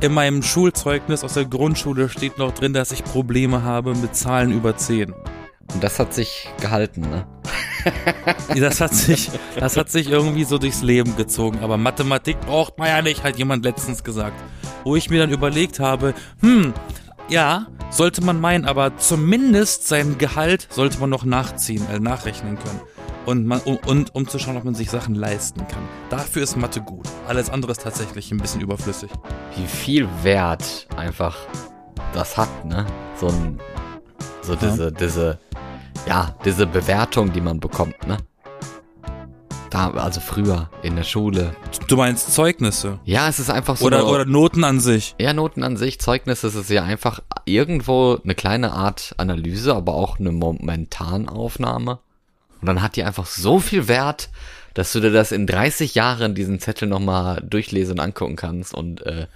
in meinem Schulzeugnis aus der Grundschule steht noch drin, dass ich Probleme habe mit Zahlen über 10. Und das hat sich gehalten, ne? das hat sich, das hat sich irgendwie so durchs Leben gezogen. Aber Mathematik braucht man ja nicht, hat jemand letztens gesagt. Wo ich mir dann überlegt habe, hm, ja, sollte man meinen, aber zumindest sein Gehalt sollte man noch nachziehen, äh, nachrechnen können. Und, man, um, und um zu schauen, ob man sich Sachen leisten kann. Dafür ist Mathe gut. Alles andere ist tatsächlich ein bisschen überflüssig. Wie viel Wert einfach das hat, ne? So ein, so diese, ja. diese, ja, diese Bewertung, die man bekommt, ne? Da, also früher in der Schule. Du meinst Zeugnisse? Ja, es ist einfach so. Oder, oder Noten an sich. Ja, Noten an sich. Zeugnisse ist es ja einfach irgendwo eine kleine Art Analyse, aber auch eine Momentanaufnahme. Und dann hat die einfach so viel Wert, dass du dir das in 30 Jahren diesen Zettel nochmal durchlesen und angucken kannst und äh,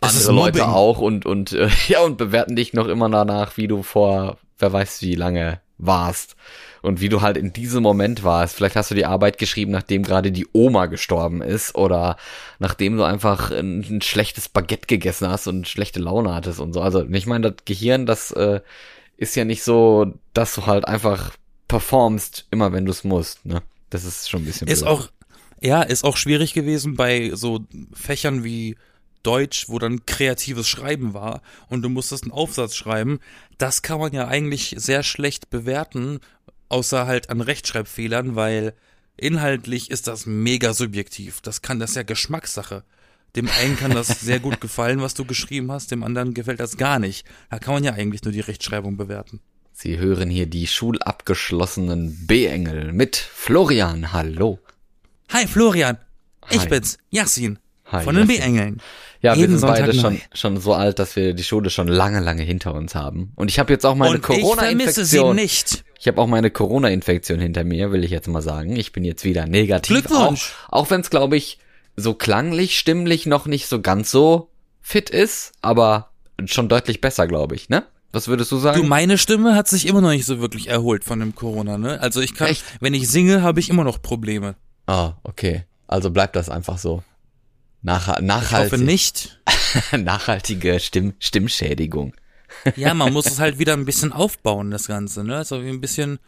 andere Leute auch und und äh, ja und bewerten dich noch immer danach, wie du vor wer weiß wie lange warst und wie du halt in diesem Moment warst. Vielleicht hast du die Arbeit geschrieben, nachdem gerade die Oma gestorben ist oder nachdem du einfach ein, ein schlechtes Baguette gegessen hast und schlechte Laune hattest und so. Also ich meine, das Gehirn, das äh, ist ja nicht so, dass du halt einfach performst, immer wenn du es musst. Ne? Das ist schon ein bisschen. Ist blöd. auch, ja, ist auch schwierig gewesen bei so Fächern wie Deutsch, wo dann kreatives Schreiben war und du musstest einen Aufsatz schreiben. Das kann man ja eigentlich sehr schlecht bewerten, außer halt an Rechtschreibfehlern, weil inhaltlich ist das mega subjektiv. Das kann, das ist ja Geschmackssache. Dem einen kann das sehr gut gefallen, was du geschrieben hast, dem anderen gefällt das gar nicht. Da kann man ja eigentlich nur die Rechtschreibung bewerten. Sie hören hier die schulabgeschlossenen B-Engel mit Florian. Hallo. Hi Florian. Hi. Ich bin's, Yassin. Hi, von den B-Engeln. Ja, Jeden wir sind beide schon, schon so alt, dass wir die Schule schon lange, lange hinter uns haben. Und ich habe jetzt auch meine Corona-Infektion. Ich vermisse sie nicht. Ich habe auch meine Corona-Infektion hinter mir, will ich jetzt mal sagen. Ich bin jetzt wieder negativ. Glückwunsch. Auch, auch wenn es, glaube ich, so klanglich, stimmlich noch nicht so ganz so fit ist, aber schon deutlich besser, glaube ich, ne? Was würdest du sagen? Du, meine Stimme hat sich immer noch nicht so wirklich erholt von dem Corona, ne? Also ich kann, Echt? wenn ich singe, habe ich immer noch Probleme. Ah, okay. Also bleibt das einfach so. Nach, nachhaltig. Ich hoffe nicht. nachhaltige Stimm, Stimmschädigung. ja, man muss es halt wieder ein bisschen aufbauen, das Ganze, ne? So wie ein bisschen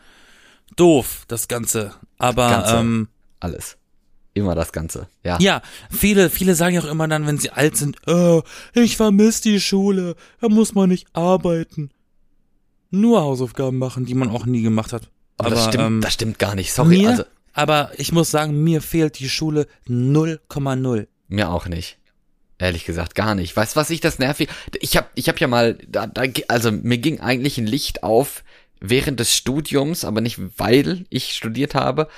doof, das Ganze. Aber, Ganze, ähm, alles. Immer das Ganze, ja. Ja, viele, viele sagen ja auch immer dann, wenn sie alt sind, oh, ich vermisse die Schule, da muss man nicht arbeiten. Nur Hausaufgaben machen, die man auch nie gemacht hat. Aber, aber das, stimmt, ähm, das stimmt gar nicht, sorry. Mir, also, aber ich muss sagen, mir fehlt die Schule 0,0. Mir auch nicht. Ehrlich gesagt, gar nicht. Weißt du, was ich das nervig? Ich hab, ich hab ja mal, da, da, also mir ging eigentlich ein Licht auf während des Studiums, aber nicht weil ich studiert habe,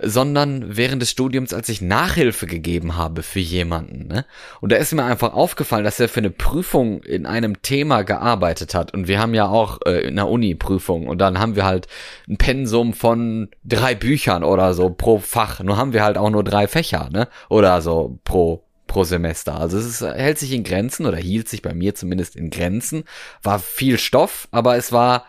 sondern während des Studiums, als ich Nachhilfe gegeben habe für jemanden. Ne? Und da ist mir einfach aufgefallen, dass er für eine Prüfung in einem Thema gearbeitet hat. Und wir haben ja auch äh, in der Uni Prüfung. Und dann haben wir halt ein Pensum von drei Büchern oder so pro Fach. Nur haben wir halt auch nur drei Fächer, ne? Oder so pro pro Semester. Also es ist, hält sich in Grenzen oder hielt sich bei mir zumindest in Grenzen. War viel Stoff, aber es war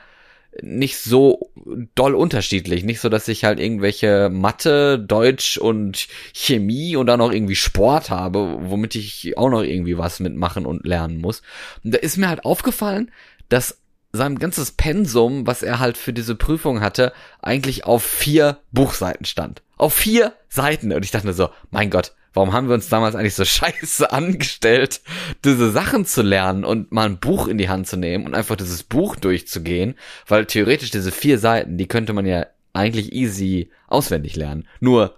nicht so doll unterschiedlich. Nicht so, dass ich halt irgendwelche Mathe, Deutsch und Chemie und dann noch irgendwie Sport habe, womit ich auch noch irgendwie was mitmachen und lernen muss. Und da ist mir halt aufgefallen, dass sein ganzes Pensum, was er halt für diese Prüfung hatte, eigentlich auf vier Buchseiten stand. Auf vier Seiten. Und ich dachte mir so, mein Gott, warum haben wir uns damals eigentlich so scheiße angestellt, diese Sachen zu lernen und mal ein Buch in die Hand zu nehmen und einfach dieses Buch durchzugehen, weil theoretisch diese vier Seiten, die könnte man ja eigentlich easy auswendig lernen. Nur,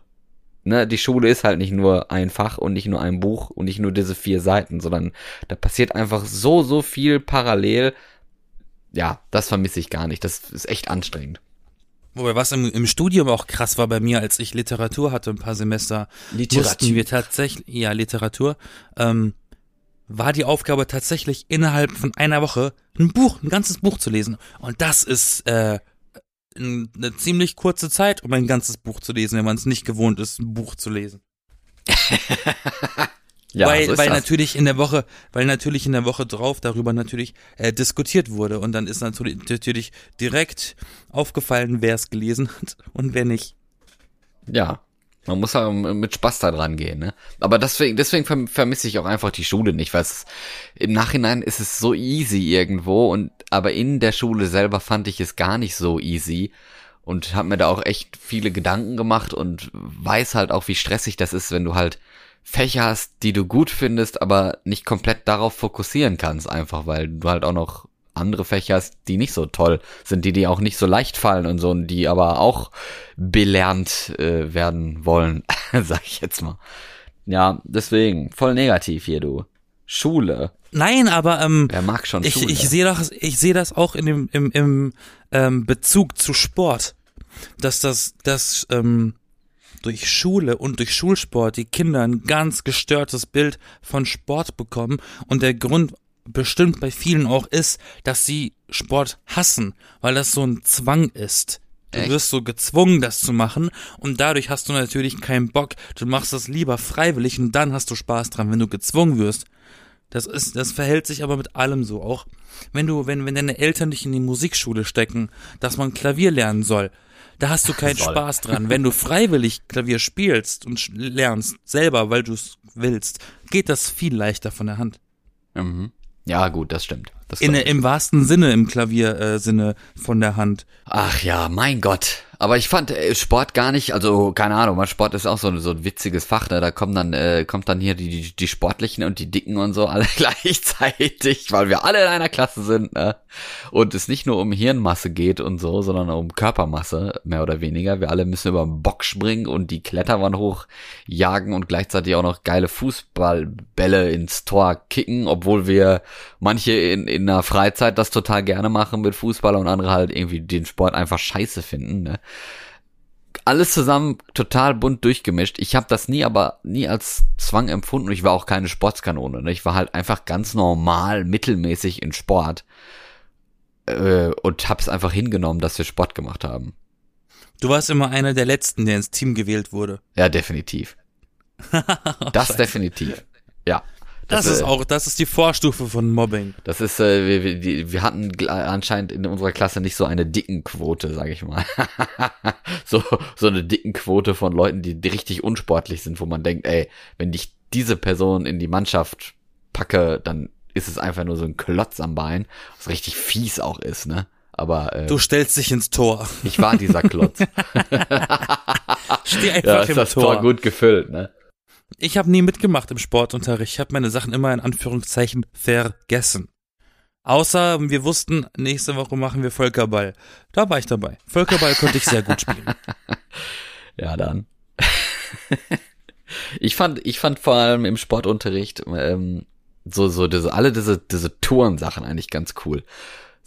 ne, die Schule ist halt nicht nur ein Fach und nicht nur ein Buch und nicht nur diese vier Seiten, sondern da passiert einfach so, so viel parallel. Ja, das vermisse ich gar nicht. Das ist echt anstrengend. Wobei was im, im Studium auch krass war bei mir, als ich Literatur hatte, ein paar Semester, Literatur. mussten wir tatsächlich, ja, Literatur, ähm, war die Aufgabe tatsächlich innerhalb von einer Woche ein Buch, ein ganzes Buch zu lesen. Und das ist äh, eine ziemlich kurze Zeit, um ein ganzes Buch zu lesen, wenn man es nicht gewohnt ist, ein Buch zu lesen. Ja, weil, so weil natürlich in der Woche, weil natürlich in der Woche drauf darüber natürlich äh, diskutiert wurde und dann ist natürlich, natürlich direkt aufgefallen, wer es gelesen hat und wer nicht. Ja. Man muss halt mit Spaß da dran gehen, ne? Aber deswegen, deswegen vermisse ich auch einfach die Schule nicht, weil es, im Nachhinein ist es so easy irgendwo und, aber in der Schule selber fand ich es gar nicht so easy und habe mir da auch echt viele Gedanken gemacht und weiß halt auch, wie stressig das ist, wenn du halt Fächer hast, die du gut findest, aber nicht komplett darauf fokussieren kannst, einfach weil du halt auch noch andere Fächer hast, die nicht so toll sind, die dir auch nicht so leicht fallen und so, und die aber auch belernt äh, werden wollen, sag ich jetzt mal. Ja, deswegen, voll negativ hier, du. Schule. Nein, aber ähm, Wer mag schon ich, Schule? ich sehe das, ich sehe das auch in dem im, im ähm, Bezug zu Sport, dass das das ähm, durch Schule und durch Schulsport die Kinder ein ganz gestörtes Bild von Sport bekommen und der Grund bestimmt bei vielen auch ist, dass sie Sport hassen, weil das so ein Zwang ist. Du Echt? wirst so gezwungen, das zu machen und dadurch hast du natürlich keinen Bock. Du machst das lieber freiwillig und dann hast du Spaß dran, wenn du gezwungen wirst. Das ist, das verhält sich aber mit allem so auch. Wenn du, wenn, wenn deine Eltern dich in die Musikschule stecken, dass man Klavier lernen soll, da hast du keinen Soll. Spaß dran. Wenn du freiwillig Klavier spielst und lernst, selber, weil du es willst, geht das viel leichter von der Hand. Mhm. Ja, gut, das stimmt. Das In. Im wahrsten Sinne, im Klaviersinne äh, Sinne von der Hand. Ach ja, mein Gott. Aber ich fand äh, Sport gar nicht, also keine Ahnung, weil Sport ist auch so, so ein witziges Fach, ne? Da kommen dann, äh, kommt dann hier die, die, die Sportlichen und die Dicken und so alle gleichzeitig, weil wir alle in einer Klasse sind, ne? Und es nicht nur um Hirnmasse geht und so, sondern um Körpermasse, mehr oder weniger. Wir alle müssen über den Bock springen und die Kletterwand hochjagen und gleichzeitig auch noch geile Fußballbälle ins Tor kicken, obwohl wir manche in, in der Freizeit das total gerne machen mit Fußball und andere halt irgendwie den Sport einfach scheiße finden. Ne? Alles zusammen total bunt durchgemischt. Ich habe das nie, aber nie als Zwang empfunden. und Ich war auch keine Sportskanone. Ne? Ich war halt einfach ganz normal, mittelmäßig in Sport äh, und hab's einfach hingenommen, dass wir Sport gemacht haben. Du warst immer einer der Letzten, der ins Team gewählt wurde. Ja, definitiv. Das definitiv. Ja. Das, ist äh, auch, das ist die Vorstufe von Mobbing. Das ist, äh, wir, wir, wir hatten anscheinend in unserer Klasse nicht so eine dicken Quote, sag ich mal. so, so eine dicken Quote von Leuten, die, die richtig unsportlich sind, wo man denkt, ey, wenn ich diese Person in die Mannschaft packe, dann ist es einfach nur so ein Klotz am Bein, was richtig fies auch ist, ne? Aber äh, Du stellst dich ins Tor. ich war dieser Klotz. Steh einfach ja, ist im das Tor. Tor gut gefüllt, ne? Ich habe nie mitgemacht im Sportunterricht. Ich habe meine Sachen immer in Anführungszeichen vergessen. Außer wir wussten, nächste Woche machen wir Völkerball. Da war ich dabei. Völkerball konnte ich sehr gut spielen. Ja, dann. ich fand, ich fand vor allem im Sportunterricht ähm, so so diese alle diese diese Tourensachen eigentlich ganz cool.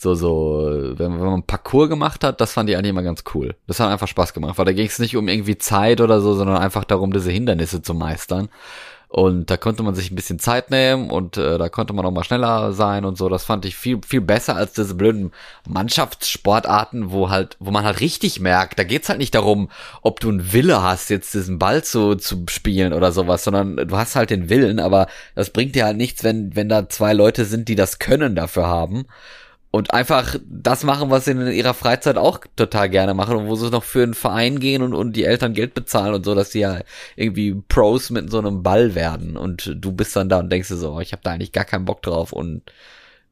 So so, wenn, wenn man Parcours gemacht hat, das fand ich eigentlich immer ganz cool. Das hat einfach Spaß gemacht, weil da ging es nicht um irgendwie Zeit oder so, sondern einfach darum, diese Hindernisse zu meistern. Und da konnte man sich ein bisschen Zeit nehmen und äh, da konnte man auch mal schneller sein und so. Das fand ich viel, viel besser als diese blöden Mannschaftssportarten, wo halt, wo man halt richtig merkt, da geht's halt nicht darum, ob du einen Wille hast, jetzt diesen Ball zu, zu spielen oder sowas, sondern du hast halt den Willen, aber das bringt dir halt nichts, wenn, wenn da zwei Leute sind, die das Können dafür haben und einfach das machen, was sie in ihrer Freizeit auch total gerne machen und wo sie noch für einen Verein gehen und, und die Eltern Geld bezahlen und so, dass sie ja irgendwie Pros mit so einem Ball werden und du bist dann da und denkst dir so, oh, ich habe da eigentlich gar keinen Bock drauf und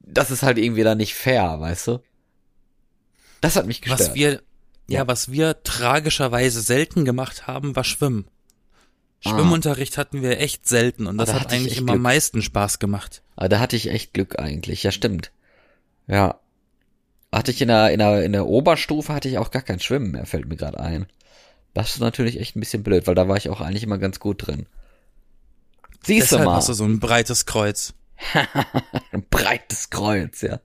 das ist halt irgendwie dann nicht fair, weißt du? Das hat mich gestört. Was wir, ja, Ja. was wir tragischerweise selten gemacht haben, war Schwimmen. Ah. Schwimmunterricht hatten wir echt selten und Ah, das da hat eigentlich immer am meisten Spaß gemacht. Aber da hatte ich echt Glück eigentlich, ja stimmt. Ja. Hatte ich in der, in der, in der Oberstufe hatte ich auch gar kein Schwimmen mehr, fällt mir gerade ein. Das ist natürlich echt ein bisschen blöd, weil da war ich auch eigentlich immer ganz gut drin. Siehst du mal, hast du so ein breites Kreuz. ein breites Kreuz, ja.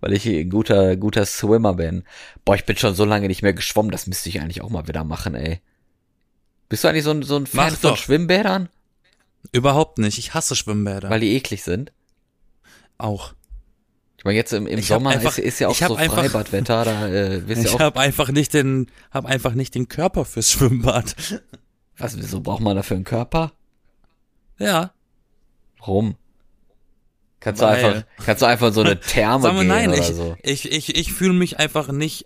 Weil ich ein guter, guter Swimmer bin. Boah, ich bin schon so lange nicht mehr geschwommen, das müsste ich eigentlich auch mal wieder machen, ey. Bist du eigentlich so ein, so ein Fan Mach von doch. Schwimmbädern? Überhaupt nicht. Ich hasse Schwimmbäder. Weil die eklig sind? auch. Ich meine, jetzt im, im Sommer einfach- ist, ist ja auch so einfach- Freibadwetter, da äh, wirst Ich habe einfach nicht den, hab einfach nicht den Körper fürs Schwimmbad. Was, wieso braucht man dafür einen Körper? Ja. Warum? Kannst Weil- du einfach, kannst du einfach in so eine Therme Sag mal, gehen nein, oder ich, so? ich, ich, ich fühle mich einfach nicht,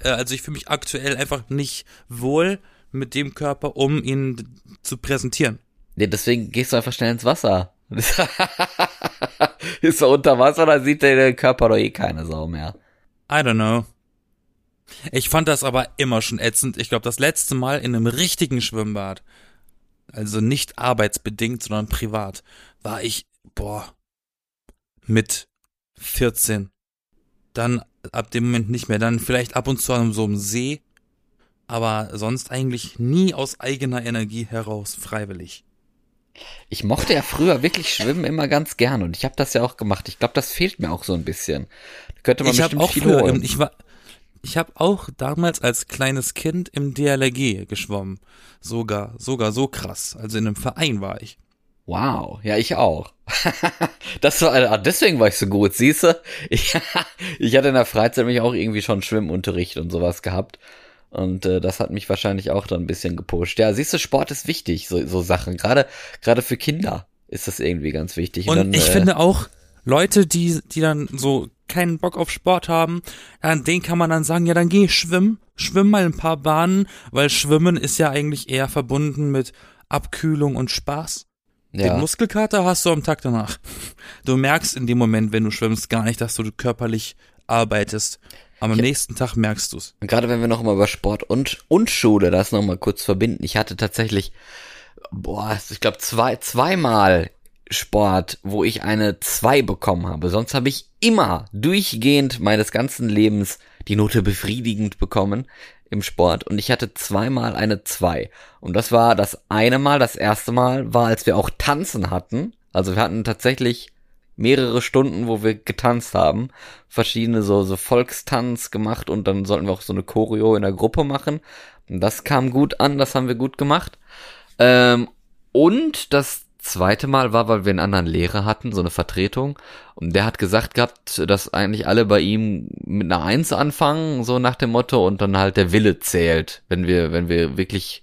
äh, also ich fühle mich aktuell einfach nicht wohl mit dem Körper, um ihn zu präsentieren. Nee, deswegen gehst du einfach schnell ins Wasser. ist er unter Wasser, dann sieht der Körper doch eh keine Sau mehr. I don't know. Ich fand das aber immer schon ätzend. Ich glaube, das letzte Mal in einem richtigen Schwimmbad, also nicht arbeitsbedingt, sondern privat, war ich, boah, mit 14. Dann ab dem Moment nicht mehr. Dann vielleicht ab und zu an so einem See, aber sonst eigentlich nie aus eigener Energie heraus, freiwillig. Ich mochte ja früher wirklich Schwimmen immer ganz gern und ich habe das ja auch gemacht. Ich glaube, das fehlt mir auch so ein bisschen. Da könnte man ich bestimmt auch viel früher, holen. ich war, ich habe auch damals als kleines Kind im DLRG geschwommen. Sogar, sogar so krass. Also in einem Verein war ich. Wow, ja, ich auch. das war, ah, deswegen war ich so gut, siehst du? Ich, ich hatte in der Freizeit mich auch irgendwie schon Schwimmunterricht und sowas gehabt. Und äh, das hat mich wahrscheinlich auch dann ein bisschen gepusht. Ja, siehst du, Sport ist wichtig, so, so Sachen. Gerade gerade für Kinder ist das irgendwie ganz wichtig. Und, dann, ich äh, finde auch, Leute, die, die dann so keinen Bock auf Sport haben, an denen kann man dann sagen, ja, dann geh schwimmen, schwimm mal ein paar Bahnen, weil Schwimmen ist ja eigentlich eher verbunden mit Abkühlung und Spaß. ja. Den Muskelkater hast du am Tag danach. Du merkst in dem Moment, wenn du schwimmst, gar nicht, dass du körperlich arbeitest. Aber am Ja. nächsten Tag merkst du's. Gerade wenn wir noch mal über Sport und, und Schule das noch mal kurz verbinden. Ich hatte tatsächlich, boah, ich glaube zwei, zweimal Sport, wo ich eine 2 bekommen habe. Sonst habe ich immer durchgehend meines ganzen Lebens die Note befriedigend bekommen im Sport. Und ich hatte zweimal eine 2. Und das war das eine Mal, das erste Mal war, als wir auch tanzen hatten. Also wir hatten tatsächlich mehrere Stunden, wo wir getanzt haben, verschiedene so, so Volkstanz gemacht und dann sollten wir auch so eine Choreo in der Gruppe machen. Und das kam gut an, das haben wir gut gemacht. Ähm, und das zweite Mal war, weil wir einen anderen Lehrer hatten, so eine Vertretung. Und der hat gesagt gehabt, dass eigentlich alle bei ihm mit einer Eins anfangen, so nach dem Motto, und dann halt der Wille zählt, wenn wir, wenn wir wirklich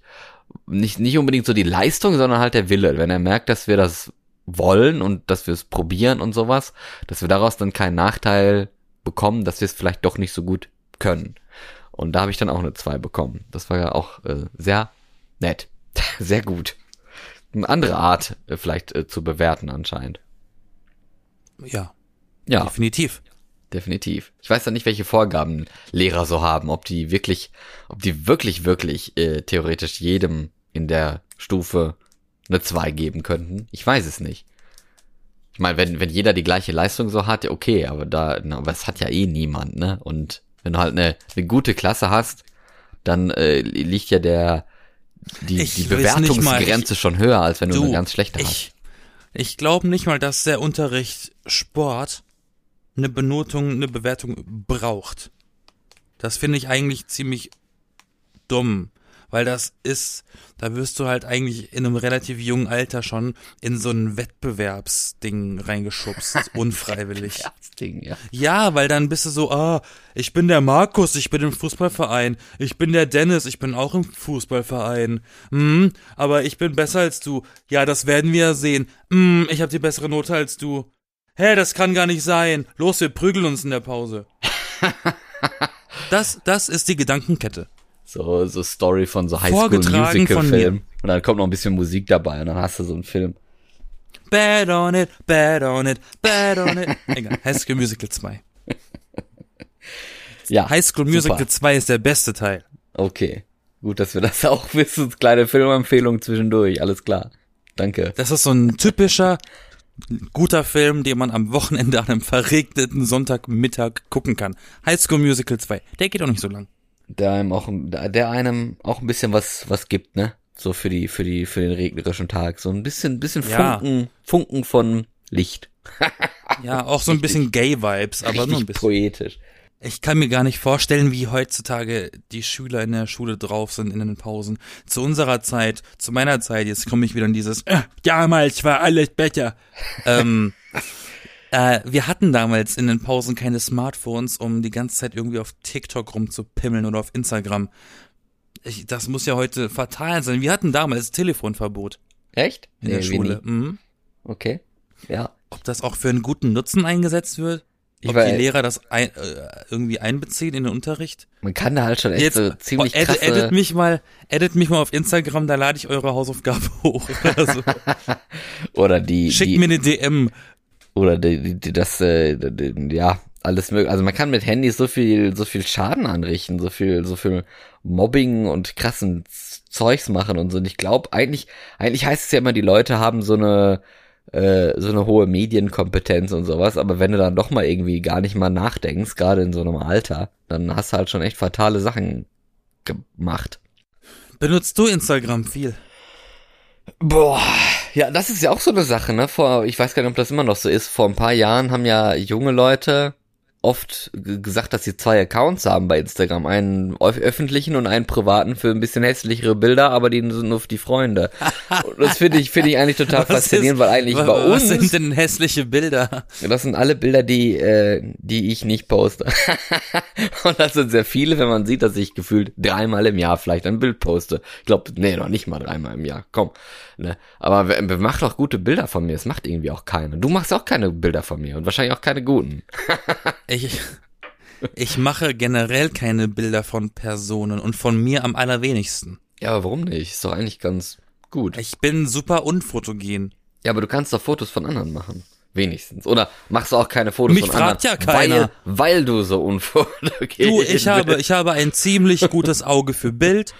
nicht, nicht unbedingt so die Leistung, sondern halt der Wille. Wenn er merkt, dass wir das wollen und dass wir es probieren und sowas, dass wir daraus dann keinen Nachteil bekommen, dass wir es vielleicht doch nicht so gut können. Und da habe ich dann auch eine 2 bekommen. Das war ja auch äh, sehr nett. Sehr gut. Eine andere Art äh, vielleicht äh, zu bewerten anscheinend. Ja, Ja, definitiv. definitiv. Ich weiß ja nicht, welche Vorgaben Lehrer so haben, ob die wirklich, ob die wirklich, wirklich äh, theoretisch jedem in der Stufe eine 2 geben könnten. Ich weiß es nicht. Ich meine, wenn, wenn jeder die gleiche Leistung so hat, ja, okay, aber da, na, aber es hat ja eh niemand, ne? Und wenn du halt eine, eine gute Klasse hast, dann äh, liegt ja der die, Ich die Bewertungsgrenze schon höher, als wenn du, eine ganz schlechte hast. ich, ich glaube nicht mal, dass der Unterricht Sport eine Benotung, eine Bewertung braucht. Das finde ich eigentlich ziemlich dumm, weil das ist, da wirst du halt eigentlich in einem relativ jungen Alter schon in so ein Wettbewerbsding reingeschubst, unfreiwillig. Ja, das Ding, ja. Ja, weil dann bist du so, ah, ich bin der Markus, ich bin im Fußballverein, ich bin der Dennis, ich bin auch im Fußballverein. Hm, aber ich bin besser als du. Ja, das werden wir ja sehen. Hm, ich habe die bessere Note als du. Hä, das kann gar nicht sein. Los, wir prügeln uns in der Pause. Das, das ist die Gedankenkette. So, so Story von so Highschool-Musical-Film. Und dann kommt noch ein bisschen Musik dabei und dann hast du so einen Film. Bad on it, bad on it, bad on it. Egal, High School Musical 2. Ja, High School super. Musical 2 ist der beste Teil. Okay. Gut, dass wir das auch wissen. Kleine Filmempfehlung zwischendurch. Alles klar. Danke. Das ist so ein typischer guter Film, den man am Wochenende an einem verregneten Sonntagmittag gucken kann. High School Musical 2. Der geht auch nicht so lang. Der einem auch, der einem auch ein bisschen was, was gibt, ne? So für die, für die, für den regnerischen Tag. So ein bisschen, bisschen Ja. Funken, Funken von Licht. Ja, auch so ein bisschen Gay-Vibes, aber nur ein bisschen. poetisch. Ich kann mir gar nicht vorstellen, wie heutzutage die Schüler in der Schule drauf sind in den Pausen. Zu unserer Zeit, zu meiner Zeit, jetzt komme ich wieder in dieses, äh, damals war alles besser. ähm, äh, wir hatten damals in den Pausen keine Smartphones, um die ganze Zeit irgendwie auf TikTok rumzupimmeln oder auf Instagram. Ich, das muss ja heute fatal sein. Wir hatten damals Telefonverbot Echt? in der Nee, wir Schule. Mhm. Okay. Ja. Ob das auch für einen guten Nutzen eingesetzt wird? Ob war- die Lehrer das ein, äh, irgendwie einbeziehen in den Unterricht. Man kann da halt schon echt Jetzt so ziemlich oh, edit, krasse... edit mich mal, edit mich mal auf Instagram, da lade ich eure Hausaufgabe hoch. Also, oder die, schickt die mir eine DM. Oder die, die, das äh, die, ja alles mögliche. Also man kann mit Handys so viel so viel Schaden anrichten, so viel so viel Mobbing und krassen Zeugs machen und so. Und ich glaube eigentlich eigentlich heißt es ja immer, die Leute haben so eine äh, so eine hohe Medienkompetenz und sowas, aber wenn du dann doch mal irgendwie gar nicht mal nachdenkst, gerade in so einem Alter, dann hast du halt schon echt fatale Sachen gemacht. Benutzt du Instagram viel? Boah, ja, das ist ja auch so eine Sache, ne? Vor, ich weiß gar nicht, ob das immer noch so ist. Vor ein paar Jahren haben ja junge Leute oft gesagt, dass sie zwei Accounts haben bei Instagram. Einen öf- öffentlichen und einen privaten für ein bisschen hässlichere Bilder, aber die sind nur für die Freunde. Und das finde ich, finde ich eigentlich total Was faszinierend, ist- weil eigentlich bei Was uns, sind denn hässliche Bilder? das sind alle Bilder, die, äh, die ich nicht poste. und das sind sehr viele, wenn man sieht, dass ich gefühlt dreimal im Jahr vielleicht ein Bild poste. Ich glaube, nee, noch nicht mal dreimal im Jahr. Komm. Ne? Aber macht doch gute Bilder von mir? Das macht irgendwie auch keiner. Du machst auch keine Bilder von mir und wahrscheinlich auch keine guten. Ich, ich mache generell keine Bilder von Personen und von mir am allerwenigsten. Ja, aber warum nicht? Ist doch eigentlich ganz gut. Ich bin super unfotogen. Ja, aber du kannst doch Fotos von anderen machen. Wenigstens. Oder machst du auch keine Fotos Mich von fragt anderen? ja keiner. Weil, weil du so unfotogen Du, ich habe, ich habe ein ziemlich gutes Auge für Bild.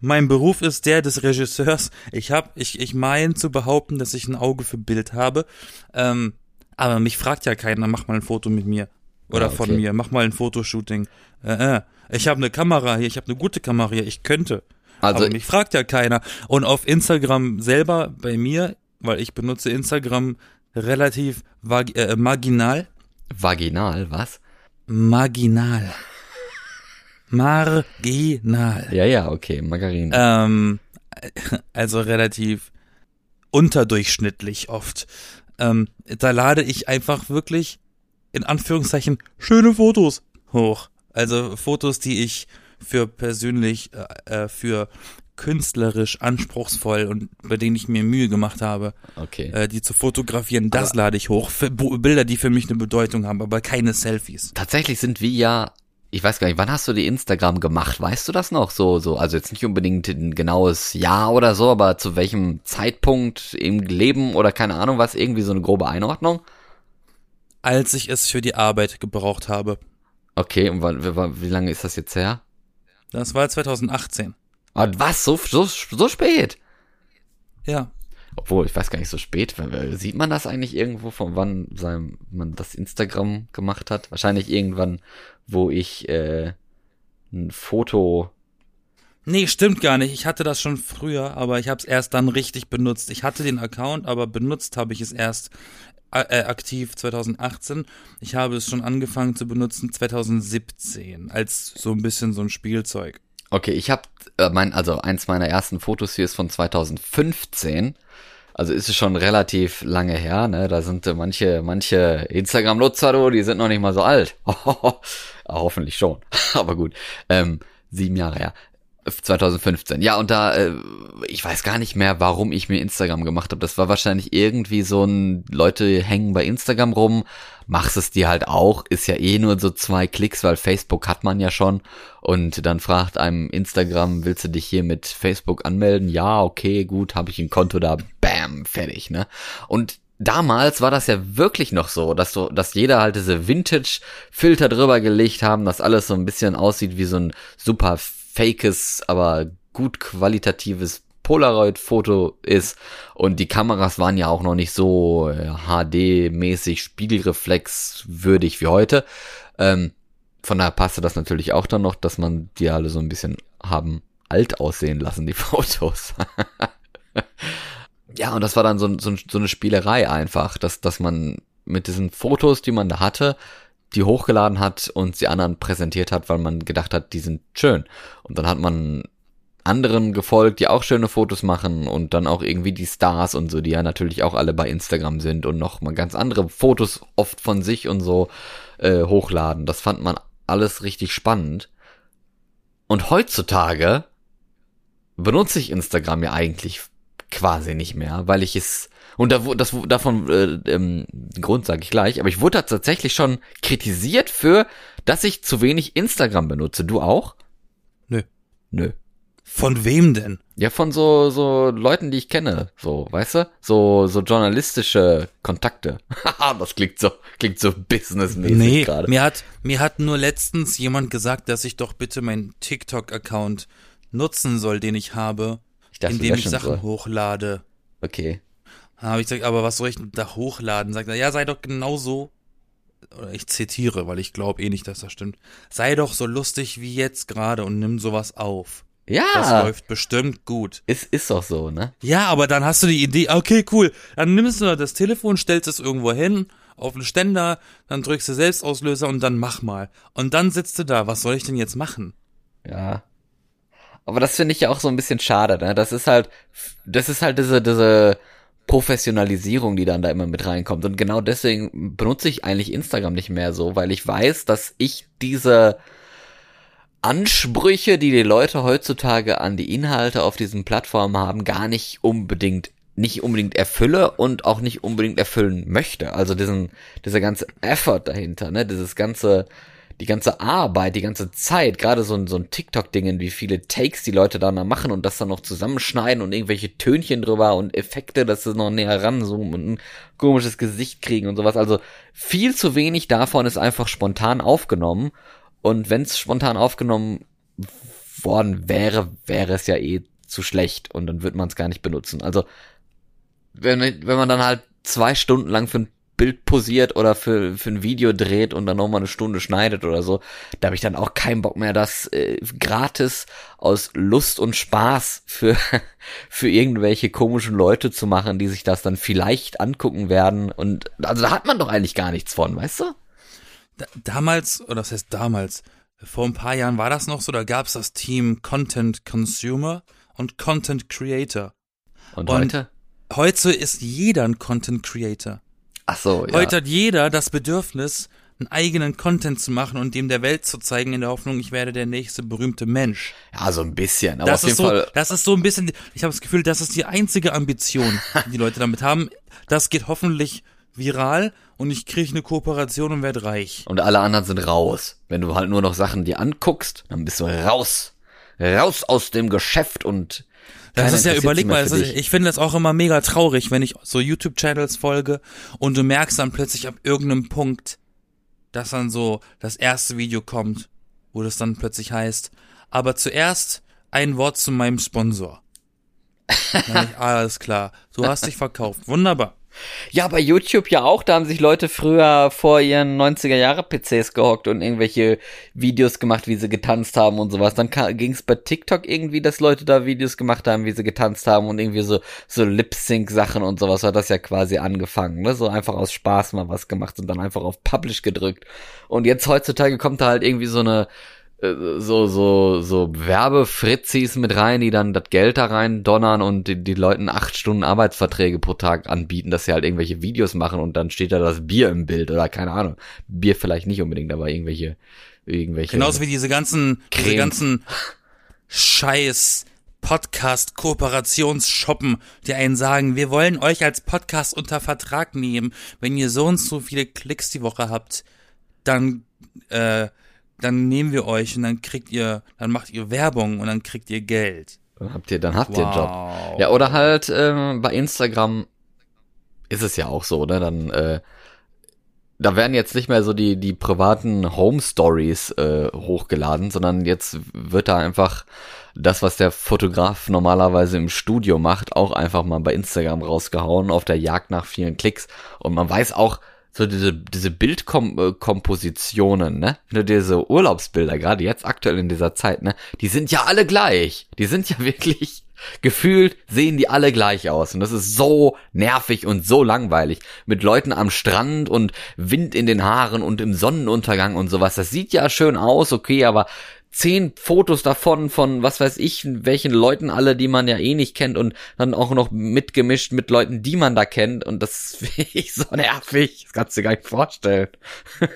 Mein Beruf ist der des Regisseurs. Ich hab, ich, ich meine zu behaupten, dass ich ein Auge für Bild habe. Ähm, aber mich fragt ja keiner, mach mal ein Foto mit mir. Oder Ah, okay. von mir, mach mal ein Fotoshooting. Äh, äh. Ich habe eine Kamera hier, ich habe eine gute Kamera hier, ich könnte. Also, aber mich fragt ja keiner. Und auf Instagram selber bei mir, weil ich benutze Instagram relativ vag äh, marginal. vaginal, was? Marginal. Marginal. Ja, ja, okay, Margarine. Ähm, also relativ unterdurchschnittlich oft. Ähm, da lade ich einfach wirklich in Anführungszeichen schöne Fotos hoch. Also Fotos, die ich für persönlich, äh, äh, für künstlerisch anspruchsvoll und bei denen ich mir Mühe gemacht habe, Okay. äh, die zu fotografieren, das Aber- lade ich hoch. Für Bilder, die für mich eine Bedeutung haben, aber keine Selfies. Tatsächlich sind wir ja, ich weiß gar nicht, wann hast du die Instagram gemacht? Weißt du das noch? So, so, also jetzt nicht unbedingt ein genaues Jahr oder so, aber zu welchem Zeitpunkt im Leben oder keine Ahnung was, irgendwie so eine grobe Einordnung? Als ich es für die Arbeit gebraucht habe. Okay, und wann, wie, lange ist das jetzt her? Das war 2018. Ah, was? So, so, so spät? Ja. Obwohl, ich weiß gar nicht, so spät. Sieht man das eigentlich irgendwo, von wann sein, man das Instagram gemacht hat? Wahrscheinlich irgendwann, wo ich äh, ein Foto Nee, stimmt gar nicht. Ich hatte das schon früher, aber ich habe es erst dann richtig benutzt. Ich hatte den Account, aber benutzt habe ich es erst äh, aktiv 2018. Ich habe es schon angefangen zu benutzen 2017 als so ein bisschen so ein Spielzeug. Okay, ich habe äh, mein, also eins meiner ersten Fotos hier ist von 2015. Also ist es schon relativ lange her, ne? Da sind äh, manche, manche Instagram-Nutzer, du, die sind noch nicht mal so alt. Hoffentlich schon. Aber gut. Ähm, sieben Jahre her. 2015. Ja, und da, äh, ich weiß gar nicht mehr, warum ich mir Instagram gemacht habe. Das war wahrscheinlich irgendwie so ein, Leute hängen bei Instagram rum, machst es dir halt auch, ist ja eh nur so zwei Klicks, weil Facebook hat man ja schon. Und dann fragt einem Instagram, willst du dich hier mit Facebook anmelden? Ja, okay, gut, habe ich ein Konto da, bam, fertig, ne? Und damals war das ja wirklich noch so, dass so, dass jeder halt diese Vintage-Filter drüber gelegt haben, dass alles so ein bisschen aussieht wie so ein super fakes, aber gut qualitatives Polaroid-Foto ist. Und die Kameras waren ja auch noch nicht so äh, HD-mäßig spiegelreflexwürdig wie heute. Ähm, von daher passte das natürlich auch dann noch, dass man die alle so ein bisschen haben alt aussehen lassen, die Fotos. ja, und das war dann so, so, so eine Spielerei einfach, dass, dass man mit diesen Fotos, die man da hatte, die hochgeladen hat und sie anderen präsentiert hat, weil man gedacht hat, die sind schön. Und dann hat man anderen gefolgt, die auch schöne Fotos machen und dann auch irgendwie die Stars und so, die ja natürlich auch alle bei Instagram sind und noch mal ganz andere Fotos oft von sich und so äh, hochladen. Das fand man alles richtig spannend. Und heutzutage benutze ich Instagram ja eigentlich quasi nicht mehr, weil ich es Und da, wo- das, wo- davon, äh, ähm, den Grund sage ich gleich, aber ich wurde tatsächlich schon kritisiert für, dass ich zu wenig Instagram benutze. Du auch? Nö. Nö. Von wem denn? Ja, von so, so Leuten, die ich kenne, so, weißt du? So, so journalistische Kontakte. Haha, das klingt so, klingt so businessmäßig Nee, gerade. mir hat, mir hat nur letztens jemand gesagt, dass ich doch bitte meinen TikTok-Account nutzen soll, den ich habe, Ich dachte, indem ich Sachen soll. hochlade. Okay. Habe ich gesagt, aber was soll ich denn da hochladen? Sagt er, ja, sei doch genauso, oder ich zitiere, weil ich glaube eh nicht, dass das stimmt. Sei doch so lustig wie jetzt gerade und nimm sowas auf. Das Ja, läuft bestimmt gut. ist, ist doch so, ne? Ja, aber dann hast du die Idee, okay, cool. Dann nimmst du das Telefon, stellst es irgendwo hin, auf den Ständer, dann drückst du Selbstauslöser und dann mach mal. Und dann sitzt du da, was soll ich denn jetzt machen? Ja. Aber das finde ich ja auch so ein bisschen schade, ne? Das ist halt, das ist halt diese, diese Professionalisierung, die dann da immer mit reinkommt. Und genau deswegen benutze ich eigentlich Instagram nicht mehr so, weil ich weiß, dass ich diese Ansprüche, die die Leute heutzutage an die Inhalte auf diesen Plattformen haben, gar nicht unbedingt nicht unbedingt erfülle und auch nicht unbedingt erfüllen möchte. Also diesen, dieser ganze Effort dahinter, ne, dieses ganze, die ganze Arbeit, die ganze Zeit, gerade so ein, so ein TikTok-Dingen, wie viele Takes die Leute da machen und das dann noch zusammenschneiden und irgendwelche Tönchen drüber und Effekte, dass sie noch näher ranzoomen und ein komisches Gesicht kriegen und sowas. Also viel zu wenig davon ist einfach spontan aufgenommen. Und wenn es spontan aufgenommen worden wäre, wäre es ja eh zu schlecht und dann wird man es gar nicht benutzen. Also wenn, wenn man dann halt zwei Stunden lang für ein Bild posiert oder für, für ein Video dreht und dann nochmal eine Stunde schneidet oder so, da habe ich dann auch keinen Bock mehr, das äh, gratis aus Lust und Spaß für, für irgendwelche komischen Leute zu machen, die sich das dann vielleicht angucken werden. Und also da hat man doch eigentlich gar nichts von, weißt du? Da, damals, oder das heißt damals, vor ein paar Jahren war das noch so, da gab es das Team Content Consumer und Content Creator. Und, Und- heute? Heute ist jeder ein Content Creator. Ach so, ja. Heute hat jeder das Bedürfnis, einen eigenen Content zu machen und dem der Welt zu zeigen, in der Hoffnung, ich werde der nächste berühmte Mensch. ja, so ein bisschen. Aber Das auf jeden ist so, Fall. das ist so ein bisschen, ich habe das Gefühl, das ist die einzige Ambition, die die Leute damit haben. Das geht hoffentlich viral und ich kriege eine Kooperation und werde reich. Und alle anderen sind raus. Wenn du halt nur noch Sachen dir anguckst, dann bist du raus. Raus aus dem Geschäft und Das ist ja, überleg mal, ist, ich finde das auch immer mega traurig, wenn ich so YouTube-Channels folge und du merkst dann plötzlich ab irgendeinem Punkt, dass dann so das erste Video kommt, wo das dann plötzlich heißt, aber zuerst ein Wort zu meinem Sponsor. Ich, alles klar, du hast dich verkauft, wunderbar. Ja, bei YouTube ja auch, da haben sich Leute früher vor ihren 90er Jahre PCs gehockt und irgendwelche Videos gemacht, wie sie getanzt haben und sowas. Dann ging es bei TikTok irgendwie, dass Leute da Videos gemacht haben, wie sie getanzt haben und irgendwie so so Lip-Sync-Sachen und sowas hat das ja quasi angefangen, ne? So einfach aus Spaß mal was gemacht und dann einfach auf Publish gedrückt. Und jetzt heutzutage kommt da halt irgendwie so eine so, so, so Werbefritzis mit rein, die dann das Geld da rein donnern und die, die Leuten acht Stunden Arbeitsverträge pro Tag anbieten, dass sie halt irgendwelche Videos machen und dann steht da das Bier im Bild oder keine Ahnung. Bier vielleicht nicht unbedingt, aber irgendwelche, irgendwelche. Genauso wie diese ganzen, diese Creme. ganzen Scheiß Podcast-Kooperationsshoppen, die einen sagen, wir wollen euch als Podcast unter Vertrag nehmen. Wenn ihr so und so viele Klicks die Woche habt, dann, äh, dann nehmen wir euch und dann kriegt ihr, dann macht ihr Werbung und dann kriegt ihr Geld. Dann habt ihr, dann habt ihr einen Job. Wow. Ja, oder halt ähm, bei Instagram ist es ja auch so, ne? Dann äh, da werden jetzt nicht mehr so die die privaten Home Stories äh, hochgeladen, sondern jetzt wird da einfach das, was der Fotograf normalerweise im Studio macht, auch einfach mal bei Instagram rausgehauen auf der Jagd nach vielen Klicks und man weiß auch so diese diese Bildkompositionen, ne? Wenn du dir so Urlaubsbilder gerade jetzt aktuell in dieser Zeit, ne? Die sind ja alle gleich. Die sind ja wirklich gefühlt sehen die alle gleich aus und das ist so nervig und so langweilig mit Leuten am Strand und Wind in den Haaren und im Sonnenuntergang und sowas. Das sieht ja schön aus, okay, aber zehn Fotos davon von was weiß ich, welchen Leuten alle, die man ja eh nicht kennt und dann auch noch mitgemischt mit Leuten, die man da kennt und das finde ich so nervig. Das kannst du dir gar nicht vorstellen.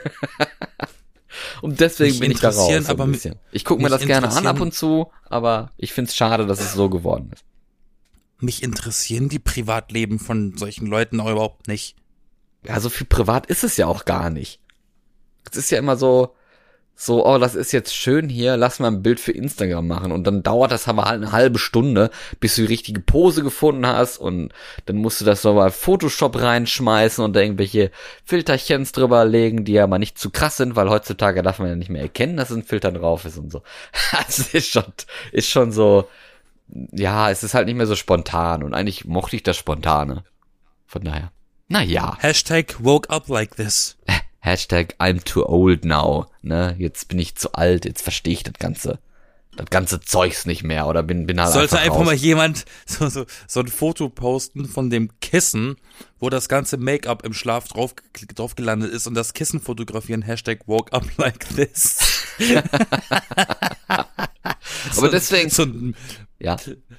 und deswegen Mich bin ich da raus. So aber bisschen. Ich gucke mir das gerne an ab und zu, aber ich find's schade, dass es so geworden ist. mich interessieren die Privatleben von solchen Leuten auch überhaupt nicht. Ja, so viel privat ist es ja auch gar nicht. Es ist ja immer so, so, oh, das ist jetzt schön hier, lass mal ein Bild für Instagram machen. Und dann dauert das aber halt eine halbe Stunde, bis du die richtige Pose gefunden hast. Und dann musst du das so mal Photoshop reinschmeißen und da irgendwelche Filterchens drüber legen, die ja mal nicht zu krass sind, weil heutzutage darf man ja nicht mehr erkennen, dass ein Filter drauf ist und so. Das ist schon, ist schon so, ja, es ist halt nicht mehr so spontan. Und eigentlich mochte ich das Spontane. Von daher. Naja. Hashtag woke up like this. Hashtag I'm too old now. Ne, jetzt bin ich zu alt, jetzt verstehe ich das ganze, das ganze Zeugs nicht mehr oder bin, bin halt Sollte einfach, einfach mal jemand so, so, so ein Foto posten von dem Kissen, wo das ganze Make-up im Schlaf drauf, drauf gelandet ist und das Kissen fotografieren. Hashtag woke up like this. Aber deswegen, So ein ja.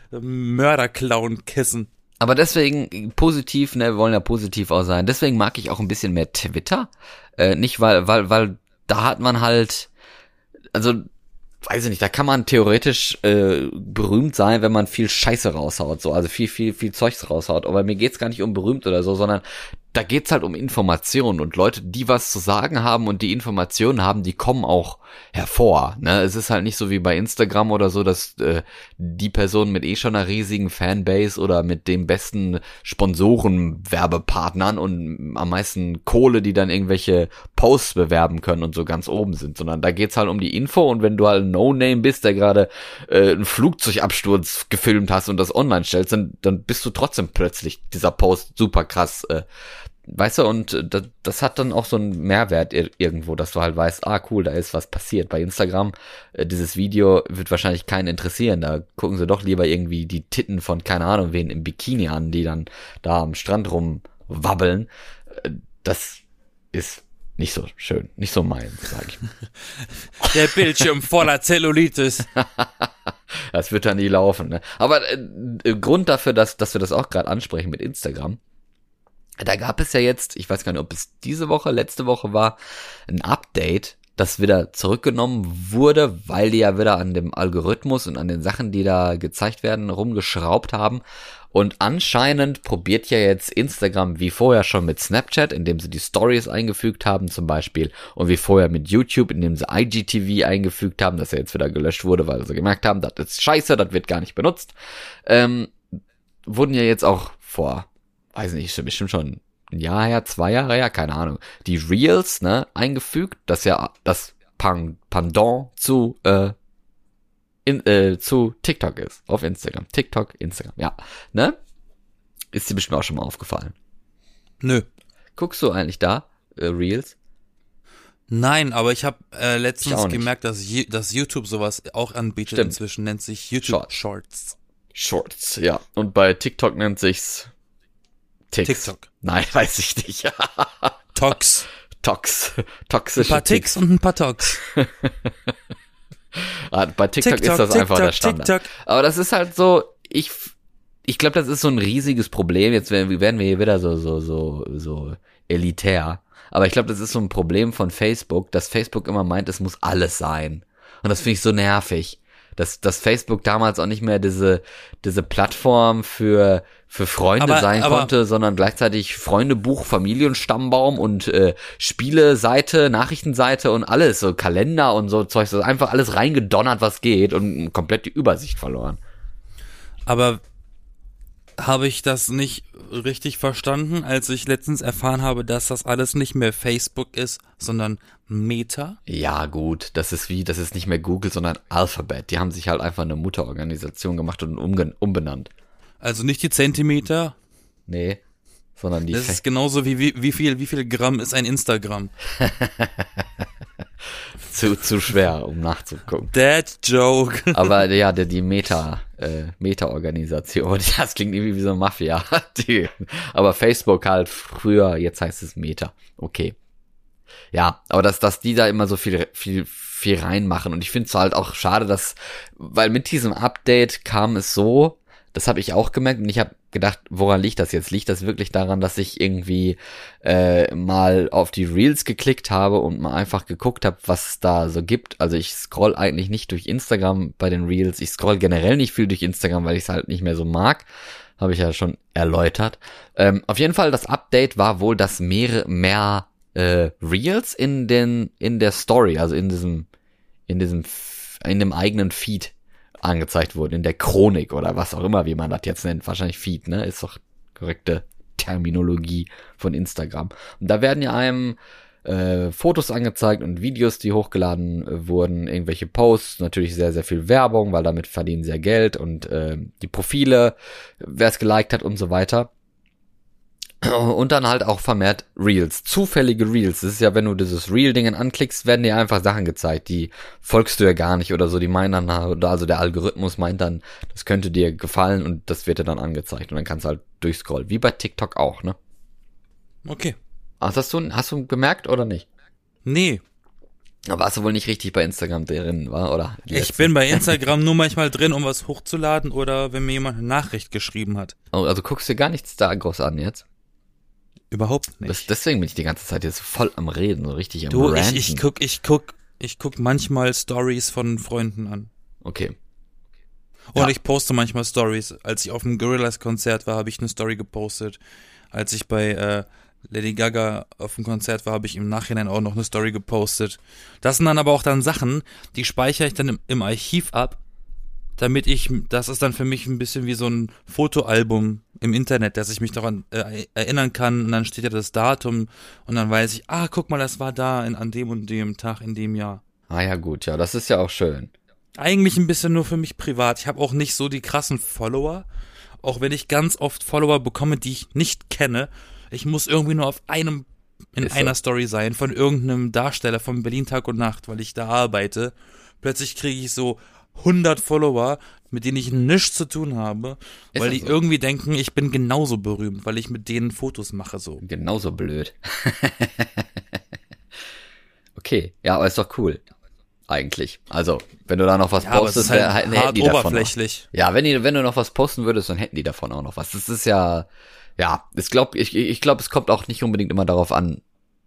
Mörderclown-Kissen. Aber deswegen positiv, ne, wir wollen ja positiv auch sein. Deswegen mag ich auch ein bisschen mehr Twitter. Äh, nicht weil, weil, weil da hat man halt, also weiß ich nicht, da kann man theoretisch äh, berühmt sein, wenn man viel Scheiße raushaut, so, also viel, viel, viel Zeugs raushaut. Aber mir geht's gar nicht um berühmt oder so, sondern da geht's halt um Informationen und Leute, die was zu sagen haben und die Informationen haben, die kommen auch hervor. Ne? Es ist halt nicht so wie bei Instagram oder so, dass äh, die Person mit eh schon einer riesigen Fanbase oder mit dem besten Sponsoren-Werbepartnern und am meisten Kohle, die dann irgendwelche Posts bewerben können und so ganz oben sind, sondern da geht's halt um die Info und wenn du halt ein No-Name bist, der gerade äh, einen Flugzeugabsturz gefilmt hast und das online stellst, dann, dann bist du trotzdem plötzlich dieser Post super krass äh, Weißt du, und das, das hat dann auch so einen Mehrwert ir irgendwo, dass du halt weißt, ah cool, da ist was passiert. Bei Instagram, äh, dieses Video wird wahrscheinlich keinen interessieren. Da gucken sie doch lieber irgendwie die Titten von, keine Ahnung, wen im Bikini an, die dann da am Strand rumwabbeln. Äh, Das ist nicht so schön, nicht so meins, sag ich mal. Der Bildschirm voller Zellulitis. Das wird dann nie laufen. Ne? Aber äh, Grund dafür, dass, dass wir das auch gerade ansprechen mit Instagram, da gab es ja jetzt, ich weiß gar nicht, ob es diese Woche, letzte Woche war, ein Update, das wieder zurückgenommen wurde, weil die ja wieder an dem Algorithmus und an den Sachen, die da gezeigt werden, rumgeschraubt haben. Und anscheinend probiert ja jetzt Instagram wie vorher schon mit Snapchat, indem sie die Stories eingefügt haben zum Beispiel, und wie vorher mit YouTube, indem sie IGTV eingefügt haben, das ja jetzt wieder gelöscht wurde, weil sie gemerkt haben, das ist scheiße, das wird gar nicht benutzt. Ähm, wurden ja jetzt auch vor weiß nicht, bestimmt schon ein Jahr her, zwei Jahre her, keine Ahnung, die Reels, ne, eingefügt, das ja das Pendant zu, äh, in, äh, zu TikTok ist, auf Instagram. TikTok, Instagram, ja, ne? Ist dir bestimmt auch schon mal aufgefallen. Nö. Guckst du eigentlich da, äh, Reels? Nein, aber ich habe äh, Ich letztens nicht. gemerkt, dass, dass YouTube sowas auch anbietet. Stimmt. Inzwischen nennt sich YouTube Shorts. Shorts. Shorts, ja. Und bei TikTok nennt sich's Ticks. TikTok. Nein, weiß ich nicht. Tox. Tox. Ein Toxische paar Ticks und ein paar Tox. Ah, Bei TikTok, ist das einfach der Standard. TikTok. Aber das ist halt so, ich, ich glaube, das ist so ein riesiges Problem. Jetzt werden, werden wir hier wieder so, so, so, so elitär. Aber ich glaube, das ist so ein Problem von Facebook, dass Facebook immer meint, es muss alles sein. Und das finde ich so nervig. Dass, dass Facebook damals auch nicht mehr diese, diese Plattform für, für Freunde Aber- sein aber- konnte, sondern gleichzeitig Freundebuch, Familienstammbaum und äh, Spieleseite, Nachrichtenseite und alles, so Kalender und so Zeug, so einfach alles reingedonnert, was geht und komplett die Übersicht verloren. Aber habe ich das nicht richtig verstanden, als ich letztens erfahren habe, dass das alles nicht mehr Facebook ist, sondern Meta? Ja, gut, das ist wie, das ist nicht mehr Google, sondern Alphabet. Die haben sich halt einfach eine Mutterorganisation gemacht und umbenannt. Also nicht die Zentimeter. Nee, sondern die Das Fe ist genauso wie, wie, wie viel, wie viel Gramm ist ein Instagram. zu, zu schwer, um nachzugucken. Dad Joke. Aber ja, die, die Meta, äh, Meta-Organisation, das klingt irgendwie wie so eine Mafia. Die, aber Facebook halt früher, jetzt heißt es Meta. Okay. Ja, aber dass, dass die da immer so viel, viel, viel reinmachen. Und ich finde es halt auch schade, dass, weil mit diesem Update kam es so, das habe ich auch gemerkt und ich habe gedacht, woran liegt das jetzt? Liegt das wirklich daran, dass ich irgendwie äh, mal auf die Reels geklickt habe und mal einfach geguckt habe, was da so gibt? Also ich scroll eigentlich nicht durch Instagram bei den Reels. Ich scroll generell nicht viel durch Instagram, weil ich es halt nicht mehr so mag. Habe ich ja schon erläutert. Ähm, auf jeden Fall, das Update war wohl, dass mehr, mehr äh, Reels in den in der Story, also in diesem in diesem in dem eigenen Feed angezeigt wurden, in der Chronik oder was auch immer, wie man das jetzt nennt. Wahrscheinlich Feed, ne? Ist doch korrekte Terminologie von Instagram. Und da werden ja einem äh, Fotos angezeigt und Videos, die hochgeladen äh, wurden, irgendwelche Posts, natürlich sehr, sehr viel Werbung, weil damit verdienen sie ja Geld und äh, die Profile, wer es geliked hat und so weiter. Und dann halt auch vermehrt Reels, zufällige Reels. Das ist ja, wenn du dieses Reel-Dingen anklickst, werden dir einfach Sachen gezeigt, die folgst du ja gar nicht oder so. Die meinen dann, also der Algorithmus meint dann, das könnte dir gefallen und das wird dir dann angezeigt und dann kannst du halt durchscrollen. Wie bei TikTok auch, ne? Okay. Ach, hast du, hast du gemerkt oder nicht? Nee. Warst du wohl nicht richtig bei Instagram drin, war, oder? Ich bin bei Instagram nur manchmal drin, um was hochzuladen oder wenn mir jemand eine Nachricht geschrieben hat. Oh, also guckst du gar nichts da groß an jetzt? Überhaupt nicht. Das, deswegen bin ich die ganze Zeit jetzt voll am Reden, so richtig am du, Ranten. ich, ich guck, ich guck, ich guck manchmal Stories von Freunden an. Okay. Und Ja. ich poste manchmal Stories. Als ich auf dem Gorillaz-Konzert war, habe ich eine Story gepostet. Als ich bei äh, Lady Gaga auf dem Konzert war, habe ich im Nachhinein auch noch eine Story gepostet. Das sind dann aber auch dann Sachen, die speichere ich dann im, im Archiv ab, damit ich, das ist dann für mich ein bisschen wie so ein Fotoalbum im Internet, dass ich mich daran äh, erinnern kann und dann steht ja das Datum und dann weiß ich, ah, guck mal, das war da in, an dem und dem Tag in dem Jahr Ah ja, gut, ja, das ist ja auch schön. eigentlich ein bisschen nur für mich privat. Ich habe auch nicht so die krassen Follower. Auch wenn ich ganz oft Follower bekomme, die ich nicht kenne. Ich muss irgendwie nur auf einem, in Ist so. einer Story sein, von irgendeinem Darsteller von Berlin Tag und Nacht, weil ich da arbeite. Plötzlich kriege ich so 100 Follower, mit denen ich nichts zu tun habe, Ist weil die so? irgendwie denken, ich bin genauso berühmt, weil ich mit denen Fotos mache so. Genauso blöd. okay, ja, aber ist doch cool. Eigentlich. Also, wenn du da noch was Ja, postest, halt hätten die davon oberflächlich. Ja, wenn, die, wenn du noch was posten würdest, dann hätten die davon auch noch was. Das ist ja, ja, ich glaube, ich, ich glaube, es kommt auch nicht unbedingt immer darauf an,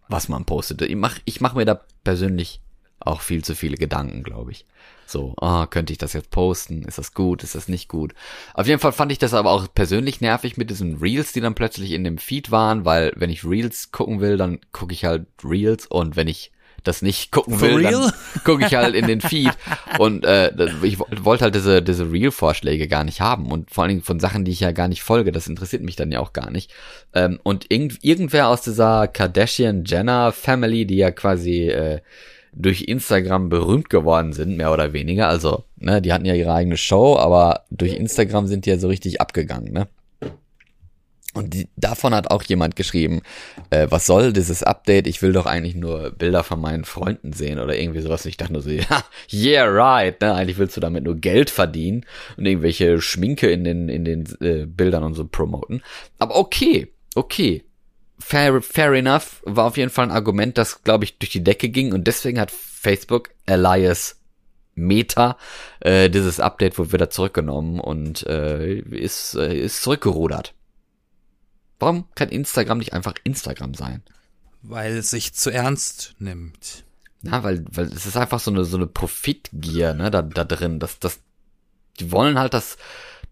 was man postet. Ich mach, ich mach mir da persönlich auch viel zu viele Gedanken, glaube ich. So, ah, könnte ich das jetzt posten? Ist das gut? Ist das nicht gut? Auf jeden Fall fand ich das aber auch persönlich nervig mit diesen Reels, die dann plötzlich in dem Feed waren, weil wenn ich Reels gucken will, dann gucke ich halt Reels und wenn ich das nicht gucken For will, dann real? gucke ich halt in den Feed und äh, ich wo- wollte halt diese diese Reel-Vorschläge gar nicht haben und vor allen Dingen von Sachen, die ich ja gar nicht folge, das interessiert mich dann ja auch gar nicht. Ähm, und irgend, irgendwer aus dieser Kardashian-Jenner-Family, die ja quasi äh, durch Instagram berühmt geworden sind, mehr oder weniger, also ne, die hatten ja ihre eigene Show, aber durch Instagram sind die ja so richtig abgegangen, ne? Und die, davon hat auch jemand geschrieben, äh, was soll dieses Update? Ich will doch eigentlich nur Bilder von meinen Freunden sehen oder irgendwie sowas. Ich dachte nur so, ja, yeah, right. Ne? Eigentlich willst du damit nur Geld verdienen und irgendwelche Schminke in den, in den äh, Bildern und so promoten. Aber okay, okay. Fair, fair enough. War auf jeden Fall ein Argument, das, glaube ich, durch die Decke ging. Und deswegen hat Facebook Elias Meta äh, dieses Update wohl wieder zurückgenommen und äh, ist, äh, ist zurückgerudert. Warum kann Instagram nicht einfach Instagram sein? Weil es sich zu ernst nimmt. Na, weil, weil es ist einfach so eine, so eine Profitgier, ne, da, da drin. Das, das, die wollen halt, dass,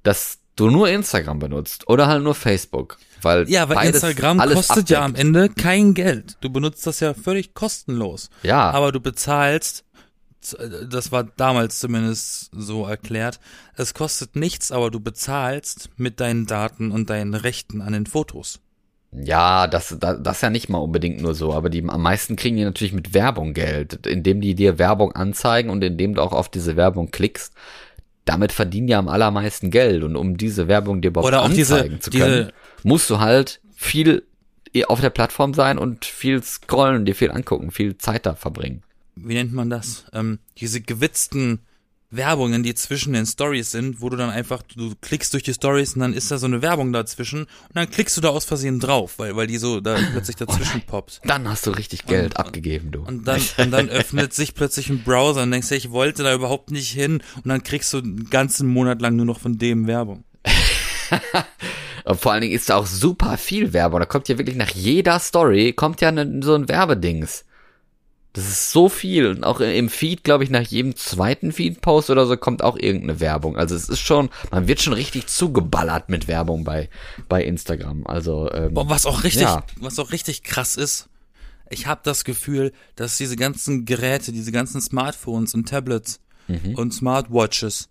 dass du nur Instagram benutzt oder halt nur Facebook. Weil Ja, weil Instagram kostet ja am abdeckt. Ende kein Geld. Du benutzt das ja völlig kostenlos. Ja, Aber du bezahlst, das war damals zumindest so erklärt, es kostet nichts, aber du bezahlst mit deinen Daten und deinen Rechten an den Fotos. Ja, das, das, das ist ja nicht mal unbedingt nur so, aber die am meisten kriegen die natürlich mit Werbung Geld, indem die dir Werbung anzeigen und indem du auch auf diese Werbung klickst. Damit verdienen die am allermeisten Geld und um diese Werbung dir überhaupt Oder auch diese- anzeigen zu können, musst du halt viel auf der Plattform sein und viel scrollen, dir viel angucken, viel Zeit da verbringen. Wie nennt man das? Ähm, diese gewitzten Werbungen, die zwischen den Stories sind, wo du dann einfach, du klickst durch die Stories und dann ist da so eine Werbung dazwischen und dann klickst du da aus Versehen drauf, weil, weil die so da plötzlich dazwischen poppt. Dann hast du richtig Geld Und- abgegeben, du. Und dann, und dann öffnet sich plötzlich ein Browser und denkst, ich wollte da überhaupt nicht hin. Und dann kriegst du einen ganzen Monat lang nur noch von dem Werbung. Und vor allen Dingen ist da auch super viel Werbung. Da kommt ja wirklich nach jeder Story, kommt ja ne, so ein Werbedings. Das ist so viel. Und auch im Feed, glaube ich, nach jedem zweiten Feed-Post oder so kommt auch irgendeine Werbung. Also es ist schon, man wird schon richtig zugeballert mit Werbung bei, bei Instagram. Also, ähm, Boah, was auch richtig, Ja. was auch richtig krass ist, ich habe das Gefühl, dass diese ganzen Geräte, diese ganzen Smartphones und Tablets Mhm. und Smartwatches,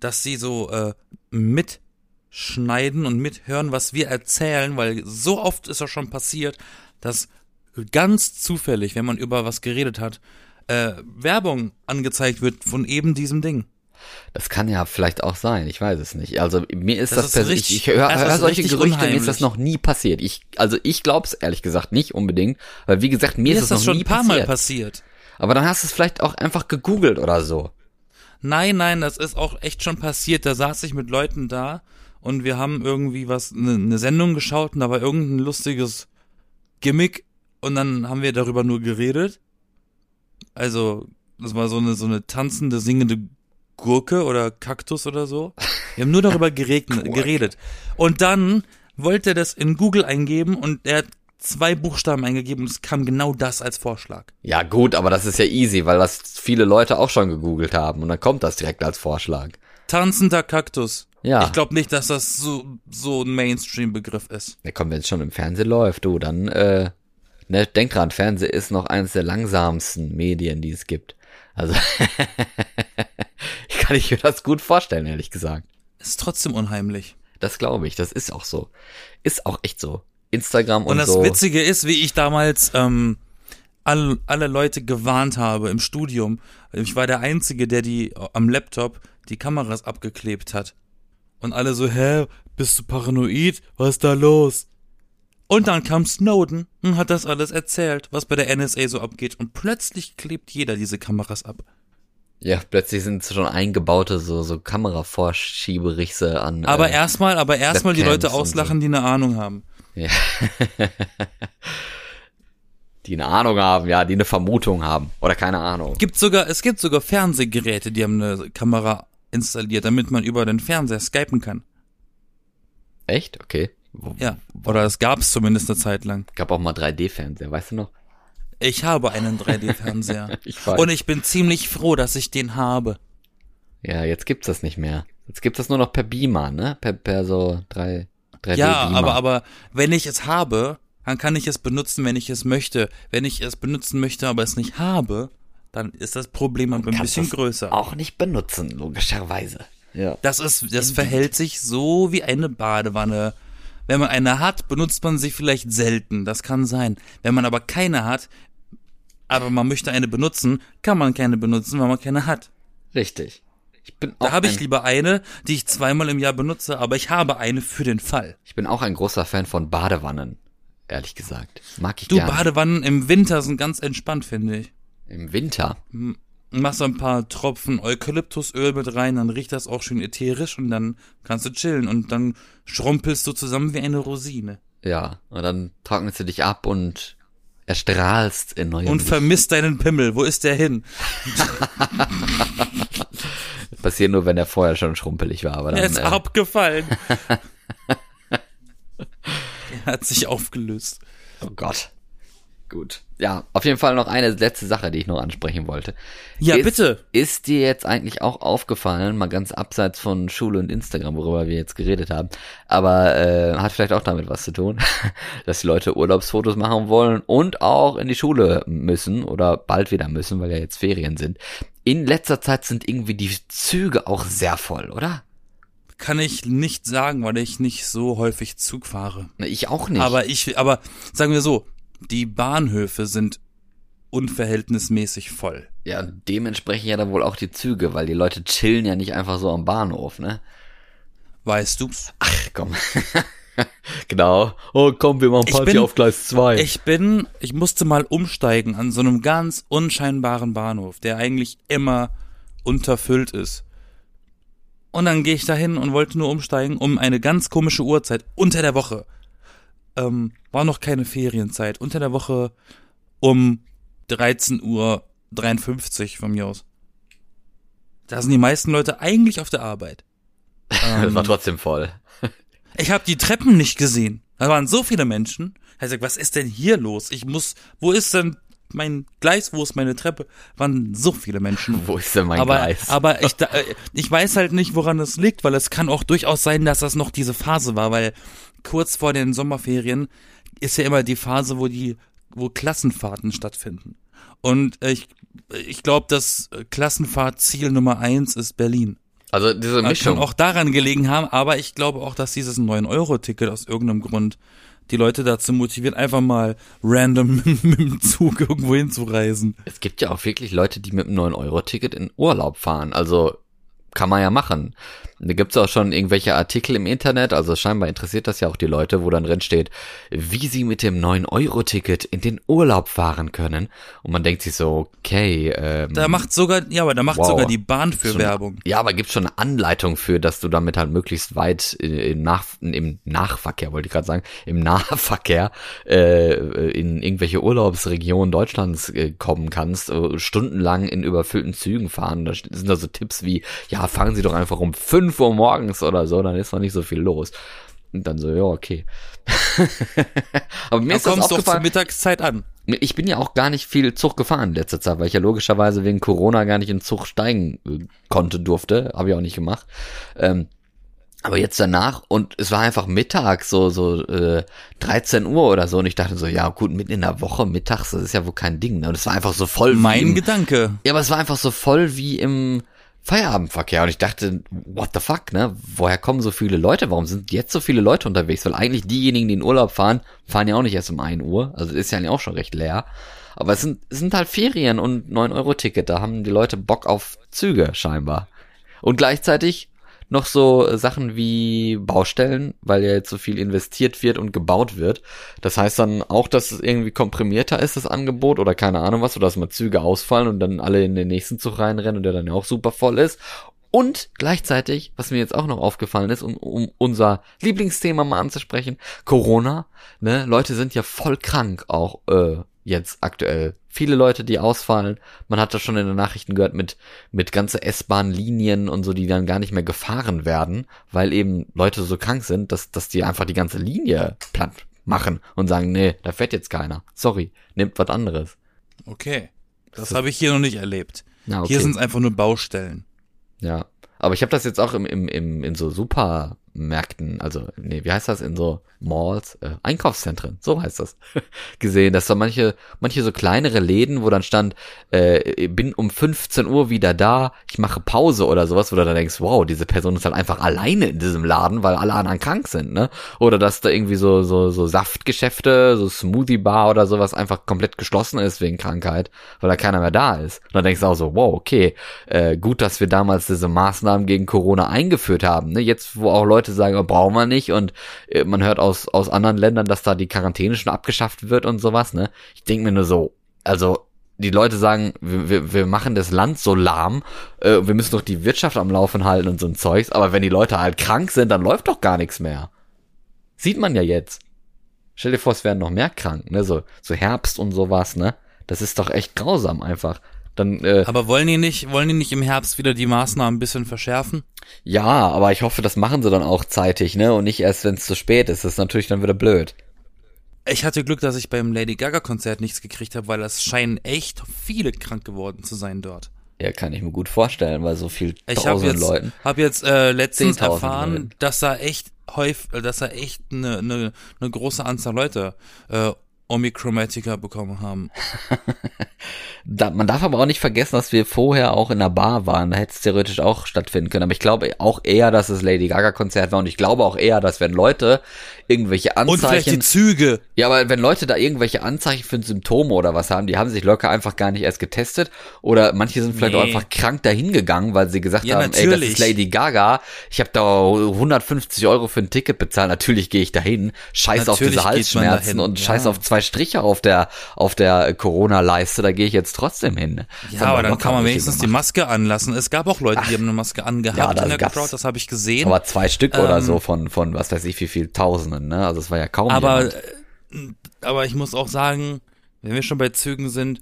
dass sie so äh, mitschneiden und mithören, was wir erzählen, weil so oft ist das schon passiert, dass ganz zufällig, wenn man über was geredet hat, äh, Werbung angezeigt wird von eben diesem Ding. Das kann ja vielleicht auch sein, ich weiß es nicht. Also mir ist Das das, ist persönlich, richtig- ich höre das hör solche Gerüchte, mir ist das noch nie passiert. Ich, also ich glaube es ehrlich gesagt nicht unbedingt, weil wie gesagt, mir, Mir ist ist es das noch schon nie ein paar passiert. Mal passiert. Aber dann hast du es vielleicht auch einfach gegoogelt oder so. Nein, nein, das ist auch echt schon passiert. Da saß ich mit Leuten da und wir haben irgendwie was, eine ne Sendung geschaut und da war irgendein lustiges Gimmick und dann haben wir darüber nur geredet. Also, das war so eine, so eine tanzende, singende Gurke oder Kaktus oder so. Wir haben nur darüber geregnet, geredet. Und dann wollte er das in Google eingeben und er hat zwei Buchstaben eingegeben und es kam genau das als Vorschlag. Ja gut, aber das ist ja easy, weil das viele Leute auch schon gegoogelt haben und dann kommt das direkt als Vorschlag. Tanzender Kaktus. Ja. Ich glaube nicht, dass das so, so ein Mainstream-Begriff ist. Ja, komm, wenn es schon im Fernsehen läuft, du, dann, äh, ne, denk dran, Fernsehen ist noch eines der langsamsten Medien, die es gibt. Also, ich kann ich mir das gut vorstellen, ehrlich gesagt. Ist trotzdem unheimlich. Das glaube ich, das ist auch so. Ist auch echt so. Instagram und, Und das so. Witzige ist, wie ich damals ähm, alle, alle Leute gewarnt habe im Studium. Ich war der Einzige, der die am Laptop die Kameras abgeklebt hat. Und alle so, hä, bist du paranoid? Was ist da los? Und dann kam Snowden und hat das alles erzählt, was bei der NSA so abgeht. Und plötzlich klebt jeder diese Kameras ab. Ja, plötzlich sind schon eingebaute so, so Kameravorschieberisse an. Aber äh, erstmal, aber erstmal die Leute auslachen, die eine Ahnung haben. Ja. die eine Ahnung haben, ja, die eine Vermutung haben. Oder keine Ahnung. Gibt sogar, es gibt sogar Fernsehgeräte, die haben eine Kamera installiert, damit man über den Fernseher skypen kann. Echt? Okay. Ja. Oder es gab es zumindest eine Zeit lang. Gab auch mal 3D-Fernseher, weißt du noch? Ich habe einen 3D-Fernseher. Ich weiß. Und ich bin ziemlich froh, dass ich den habe. Ja, jetzt gibt's das nicht mehr. Jetzt gibt's das nur noch per Beamer, ne? Per, per so 3, 3D Ja, Beamer. aber, aber wenn ich es habe, dann kann ich es benutzen, wenn ich es möchte. Wenn ich es benutzen möchte, aber es nicht habe, dann ist das Problem aber ein bisschen das größer. Auch nicht benutzen, logischerweise. Ja. Das ist, das verhält sich so wie eine Badewanne. Wenn man eine hat, benutzt man sie vielleicht selten. Das kann sein. Wenn man aber keine hat, aber man möchte eine benutzen, kann man keine benutzen, weil man keine hat. Richtig. Ich bin auch Da habe ich lieber eine, die ich zweimal im Jahr benutze, aber ich habe eine für den Fall. ich bin auch ein großer Fan von Badewannen, ehrlich gesagt. Mag ich Du, gerne. Badewannen im Winter sind ganz entspannt, finde ich. Im Winter. Machst so ein paar Tropfen Eukalyptusöl mit rein, dann riecht das auch schön ätherisch und dann kannst du chillen und dann schrumpelst du zusammen wie eine Rosine. Ja. Und dann trocknest du dich ab und erstrahlst in neuem Und Licht. vermisst deinen Pimmel. Wo ist der hin? Passiert nur, wenn er vorher schon schrumpelig war. Aber dann, Er ist äh, abgefallen. er hat sich aufgelöst. Oh Gott. Gut. Ja, auf jeden Fall noch eine letzte Sache, die ich noch ansprechen wollte. Ja, ist, bitte. Ist dir jetzt eigentlich auch aufgefallen, mal ganz abseits von Schule und Instagram, worüber wir jetzt geredet haben, aber äh, hat vielleicht auch damit was zu tun, dass die Leute Urlaubsfotos machen wollen und auch in die Schule müssen oder bald wieder müssen, weil ja jetzt Ferien sind. In letzter Zeit sind irgendwie die Züge auch sehr voll, oder? Kann ich nicht sagen, weil ich nicht so häufig Zug fahre. Ich auch nicht. Aber ich, aber sagen wir so, die Bahnhöfe sind unverhältnismäßig voll. ja, dementsprechend ja dann wohl auch die Züge, weil die Leute chillen ja nicht einfach so am Bahnhof, ne? Weißt du? Ach komm. genau. Oh komm, wir machen Party bin- auf Gleis 2. Ich bin, ich musste mal umsteigen an so einem ganz unscheinbaren Bahnhof, der eigentlich immer unterfüllt ist. Und dann gehe ich dahin und wollte nur umsteigen um eine ganz komische Uhrzeit unter der Woche. Ähm, war noch keine Ferienzeit. Unter der Woche um 13 Uhr 53 von mir aus. Da sind die meisten Leute eigentlich auf der Arbeit. das war trotzdem voll. Ich habe die Treppen nicht gesehen. Da waren so viele Menschen. Er sagt, was ist denn hier los? Ich muss, wo ist denn mein Gleis, wo ist meine Treppe, waren so viele Menschen. Wo ist denn mein aber, Gleis? Aber ich, da- äh, ich weiß halt nicht, woran das liegt, weil es kann auch durchaus sein, dass das noch diese Phase war, weil kurz vor den Sommerferien ist ja immer die Phase, wo die, wo Klassenfahrten stattfinden. Und äh, ich, ich glaube, das äh, Klassenfahrtziel Nummer eins ist Berlin. also diese Das Mischung. kann auch daran gelegen haben, aber ich glaube auch, dass dieses 9-Euro-Ticket aus irgendeinem Grund die Leute dazu motiviert, einfach mal random mit dem Zug irgendwo hinzureisen. Es gibt ja auch wirklich Leute, die mit einem 9-Euro-Ticket in Urlaub fahren. Also kann man ja machen. Da gibt's auch schon irgendwelche Artikel im Internet, also scheinbar interessiert das ja auch die Leute, wo dann drin steht, wie sie mit dem 9-Euro-Ticket in den Urlaub fahren können. Und man denkt sich so, okay, ähm, Da macht sogar, ja, aber da macht Wow. sogar die Bahn für so Werbung. Ja, aber gibt's schon eine Anleitung für, dass du damit halt möglichst weit äh, im, Nach im Nachverkehr, wollte ich gerade sagen, im Nahverkehr äh, in irgendwelche Urlaubsregionen Deutschlands äh, kommen kannst, äh, stundenlang in überfüllten Zügen fahren. Da sind da so Tipps wie, ja, fangen Sie doch einfach um 5 Uhr morgens oder so, dann ist noch nicht so viel los. Und dann so, ja, okay. aber mir Da ist das kommst doch zur Mittagszeit an. ich bin ja auch gar nicht viel Zug gefahren in letzter Zeit, weil ich ja logischerweise wegen Corona gar nicht in Zug steigen äh, konnte, durfte. Habe ich auch nicht gemacht. Ähm, aber jetzt danach und es war einfach Mittag, so so äh, 13 Uhr oder so und ich dachte so, ja gut, mitten in der Woche mittags, das ist ja wohl kein Ding. Ne? Und es war einfach so voll wie Mein im, Gedanke. ja, aber es war einfach so voll wie im Feierabendverkehr und ich dachte, what the fuck, ne? Woher kommen so viele Leute? Warum sind jetzt so viele Leute unterwegs? Weil eigentlich diejenigen, die in Urlaub fahren, fahren ja auch nicht erst um 1 Uhr. Also ist ja auch schon recht leer. Aber es sind, es sind halt Ferien und 9-Euro-Ticket. Da haben die Leute Bock auf Züge scheinbar. Und gleichzeitig noch so äh, Sachen wie Baustellen, weil ja jetzt so viel investiert wird und gebaut wird. Das heißt dann auch, dass es irgendwie komprimierter ist, das Angebot, oder keine Ahnung was, oder dass mal Züge ausfallen und dann alle in den nächsten Zug reinrennen und der dann ja auch super voll ist. Und gleichzeitig, was mir jetzt auch noch aufgefallen ist, um, um unser Lieblingsthema mal anzusprechen, Corona, ne, Leute sind ja voll krank auch äh, jetzt aktuell. Viele Leute, die ausfallen. Man hat das schon in den Nachrichten gehört mit, mit ganze S-Bahn-Linien und so, die dann gar nicht mehr gefahren werden, weil eben Leute so krank sind, dass, dass die einfach die ganze Linie platt machen und sagen, nee, da fährt jetzt keiner. Sorry, nehmt was anderes. Okay. Das habe ich hier noch nicht erlebt. Ja, okay. Hier sind es einfach nur Baustellen. Ja. Aber ich habe das jetzt auch im, im, im, in so Supermärkten, also, nee, wie heißt das, in so Malls, äh, Einkaufszentren, so heißt das, gesehen, dass da manche, manche so kleinere Läden, wo dann stand, äh, bin um 15 Uhr wieder da, ich mache Pause oder sowas, wo du dann denkst, wow, diese Person ist halt einfach alleine in diesem Laden, weil alle anderen krank sind, ne? Oder dass da irgendwie so, so, so Saftgeschäfte, so Smoothie Bar oder sowas einfach komplett geschlossen ist wegen Krankheit, weil da keiner mehr da ist. Und dann denkst du auch so, wow, okay, äh, gut, dass wir damals diese Maßnahmen gegen Corona eingeführt haben, ne? Jetzt, wo auch Leute sagen, oh, brauchen wir nicht und äh, man hört aus, aus anderen Ländern, dass da die Quarantäne schon abgeschafft wird und sowas, ne? Ich denke mir nur so, also die Leute sagen, wir, wir, wir machen das Land so lahm, äh, wir müssen doch die Wirtschaft am Laufen halten und so ein Zeugs, aber wenn die Leute halt krank sind, dann läuft doch gar nichts mehr. Sieht man ja jetzt. Stell dir vor, es werden noch mehr krank, ne? So, so Herbst und sowas, ne? Das ist doch echt grausam einfach. Dann, äh, Aber wollen die nicht, wollen die nicht im Herbst wieder die Maßnahmen ein bisschen verschärfen? ja, aber ich hoffe, das machen sie dann auch zeitig, ne? Und nicht erst, wenn es zu spät ist. Das ist natürlich dann wieder blöd. Ich hatte Glück, dass ich beim Lady Gaga Konzert nichts gekriegt habe, weil es scheinen echt viele krank geworden zu sein dort. Ja, kann ich mir gut vorstellen, weil so viel Ich habe tausend jetzt, Leuten. hab jetzt äh, letztens 10.000 erfahren, Leuten. dass da echt häufig, dass da echt eine ne, ne große Anzahl Leute äh, Omikromatica bekommen haben. Da, man darf aber auch nicht vergessen, dass wir vorher auch in der Bar waren. Da hätte es theoretisch auch stattfinden können. Aber ich glaube auch eher, dass es Lady Gaga Konzert war. Und ich glaube auch eher, dass wenn Leute irgendwelche Und vielleicht die Anzeichen. Züge. Ja, aber wenn Leute da irgendwelche Anzeichen für Symptome oder was haben, die haben sich locker einfach gar nicht erst getestet. Oder manche sind vielleicht Nee. auch einfach krank dahin gegangen, weil sie gesagt Ja, haben, ey, das natürlich. ist Lady Gaga. Ich habe da 150 Euro für ein Ticket bezahlt. Natürlich gehe ich dahin. Scheiß auf Natürlich diese geht man Halsschmerzen und ja. scheiß auf zwei Striche auf der auf der Corona-Leiste. Da gehe ich jetzt trotzdem hin. Ja, aber dann kann man wenigstens die. Maske anlassen. Es gab auch Leute, die haben eine Maske angehabt Ja, das in der gab's. Crowd, das habe ich gesehen. Aber zwei Stück oder Ähm, so von von was weiß ich wie viel Tausenden. Ne? Also es war ja kaum Aber, jemand. äh, aber ich muss auch sagen, wenn wir schon bei Zügen sind,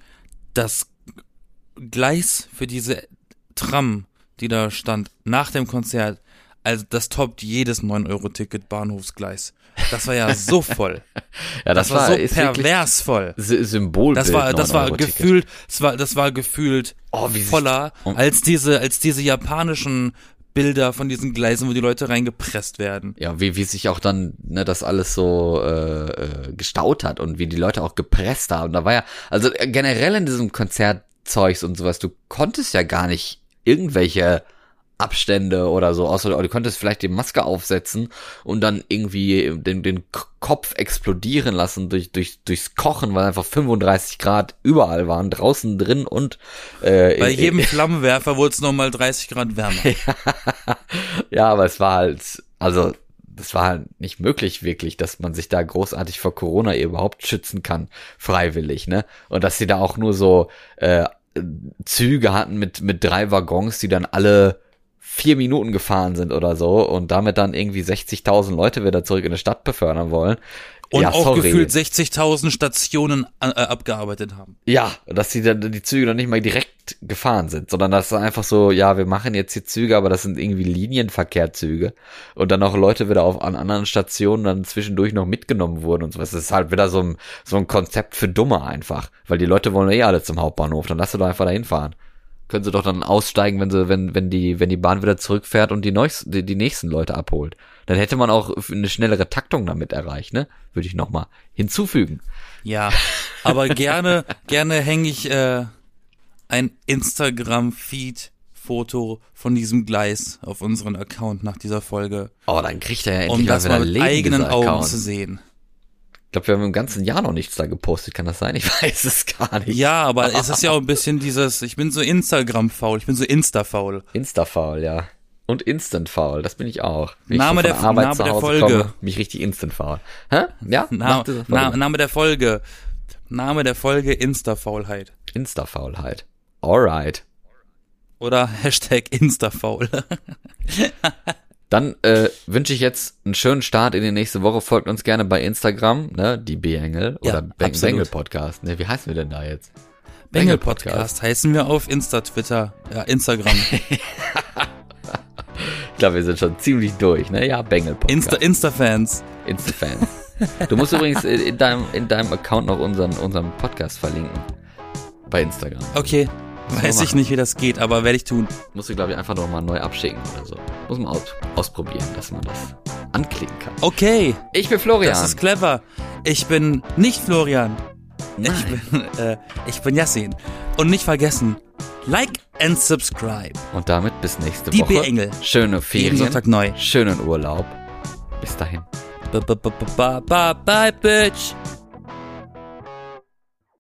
das Gleis für diese Tram, die da stand, nach dem Konzert, also das toppt jedes 9-Euro-Ticket Bahnhofsgleis. Das war ja so voll. Ja, das, Das, war, war, so pervers voll. Sy- Symbolbild. Das war, das war 9-Euro-Ticket. gefühlt, das war, das war gefühlt Oh, voller und- als diese, als diese japanischen Bilder von diesen Gleisen, wo die Leute reingepresst werden. Ja, wie, wie sich auch dann ne, das alles so äh, äh, gestaut hat und wie die Leute auch gepresst haben. Da war ja, also äh, generell in diesem Konzertzeugs und sowas, du konntest ja gar nicht irgendwelche Abstände oder so, außer oder du konntest vielleicht die Maske aufsetzen und dann irgendwie den, den Kopf explodieren lassen durch, durch, durchs Kochen, weil einfach 35 Grad überall waren, draußen drin und äh, Bei in- jedem Flammenwerfer wurde es nochmal 30 Grad wärmer. ja, aber es war halt, also das war halt nicht möglich wirklich, dass man sich da großartig vor Corona überhaupt schützen kann, freiwillig, ne? Und dass sie da auch nur so äh, Züge hatten mit mit drei Waggons, die dann alle vier Minuten gefahren sind oder so und damit dann irgendwie 60.000 Leute wieder zurück in die Stadt befördern wollen. Und ja, auch sorry. gefühlt 60.000 Stationen äh, abgearbeitet haben. Ja, dass die dann die Züge noch nicht mal direkt gefahren sind, sondern das ist einfach so, ja, wir machen jetzt hier Züge, aber das sind irgendwie Linienverkehrzüge und dann auch Leute wieder auf an anderen Stationen dann zwischendurch noch mitgenommen wurden und sowas. Das ist halt wieder so ein so ein Konzept für Dumme einfach, weil die Leute wollen eh alle zum Hauptbahnhof, dann lass sie doch einfach dahin fahren. Können sie doch dann aussteigen, wenn sie wenn wenn die wenn die Bahn wieder zurückfährt und die neues, die, die nächsten Leute abholt. Dann hätte man auch eine schnellere Taktung damit erreicht, ne? Würde ich noch mal hinzufügen. Ja, aber gerne, gerne hänge ich äh, ein Instagram-Feed-Foto von diesem Gleis auf unseren Account nach dieser Folge, Oh, dann kriegt er ja um endlich mal das mal mit eigenen Augen zu sehen. Ich glaube, wir haben im ganzen Jahr noch nichts da gepostet, kann das sein? Ich weiß es gar nicht. Ja, aber es ist ja auch ein bisschen dieses, ich bin so Instagram-faul, ich bin so Insta-faul. Insta-Faul, ja. Und Instant-Faul, das bin ich auch. Wenn Name ich der- Arbeit Name der Folge. Komme, mich richtig Instant-Faul. Hä? Ja? Na, na, Folge. Name der Folge. Name der Folge Insta-Faulheit. Insta-Faulheit. Alright. Oder Hashtag Insta-Faul. Dann äh, wünsche ich jetzt einen schönen Start in die nächste Woche. Folgt uns gerne bei Instagram, ne? Die B-Engel Ja, oder Beng absolut. Bengel Podcast. Ne, wie heißen wir denn da jetzt? Bengel Podcast. Podcast heißen wir auf Insta, Twitter, ja, Instagram. Ich glaube, wir sind schon ziemlich durch, ne? Ja, Bengel Podcast. Insta, Insta-Fans. Insta-Fans. Du musst übrigens in in deinem, in deinem Account noch unseren, unseren Podcast verlinken. Bei Instagram. Okay. Weiß wir ich machen. nicht, wie das geht, aber werde ich tun. Musst du, glaube ich, einfach noch mal neu abschicken oder so. Muss man aus, ausprobieren, dass man das anklicken kann. Okay, Ich bin Florian. das ist clever. Ich bin nicht Florian. Nein. Ich bin, äh, ich bin Yassin. Und nicht vergessen, like and subscribe. Und damit bis nächste Die Woche. B-Engel. Schöne Jeden Ferien. Sonntag neu. Schönen Urlaub. Bis dahin. Bye, bye, bye, bye, bye, bitch.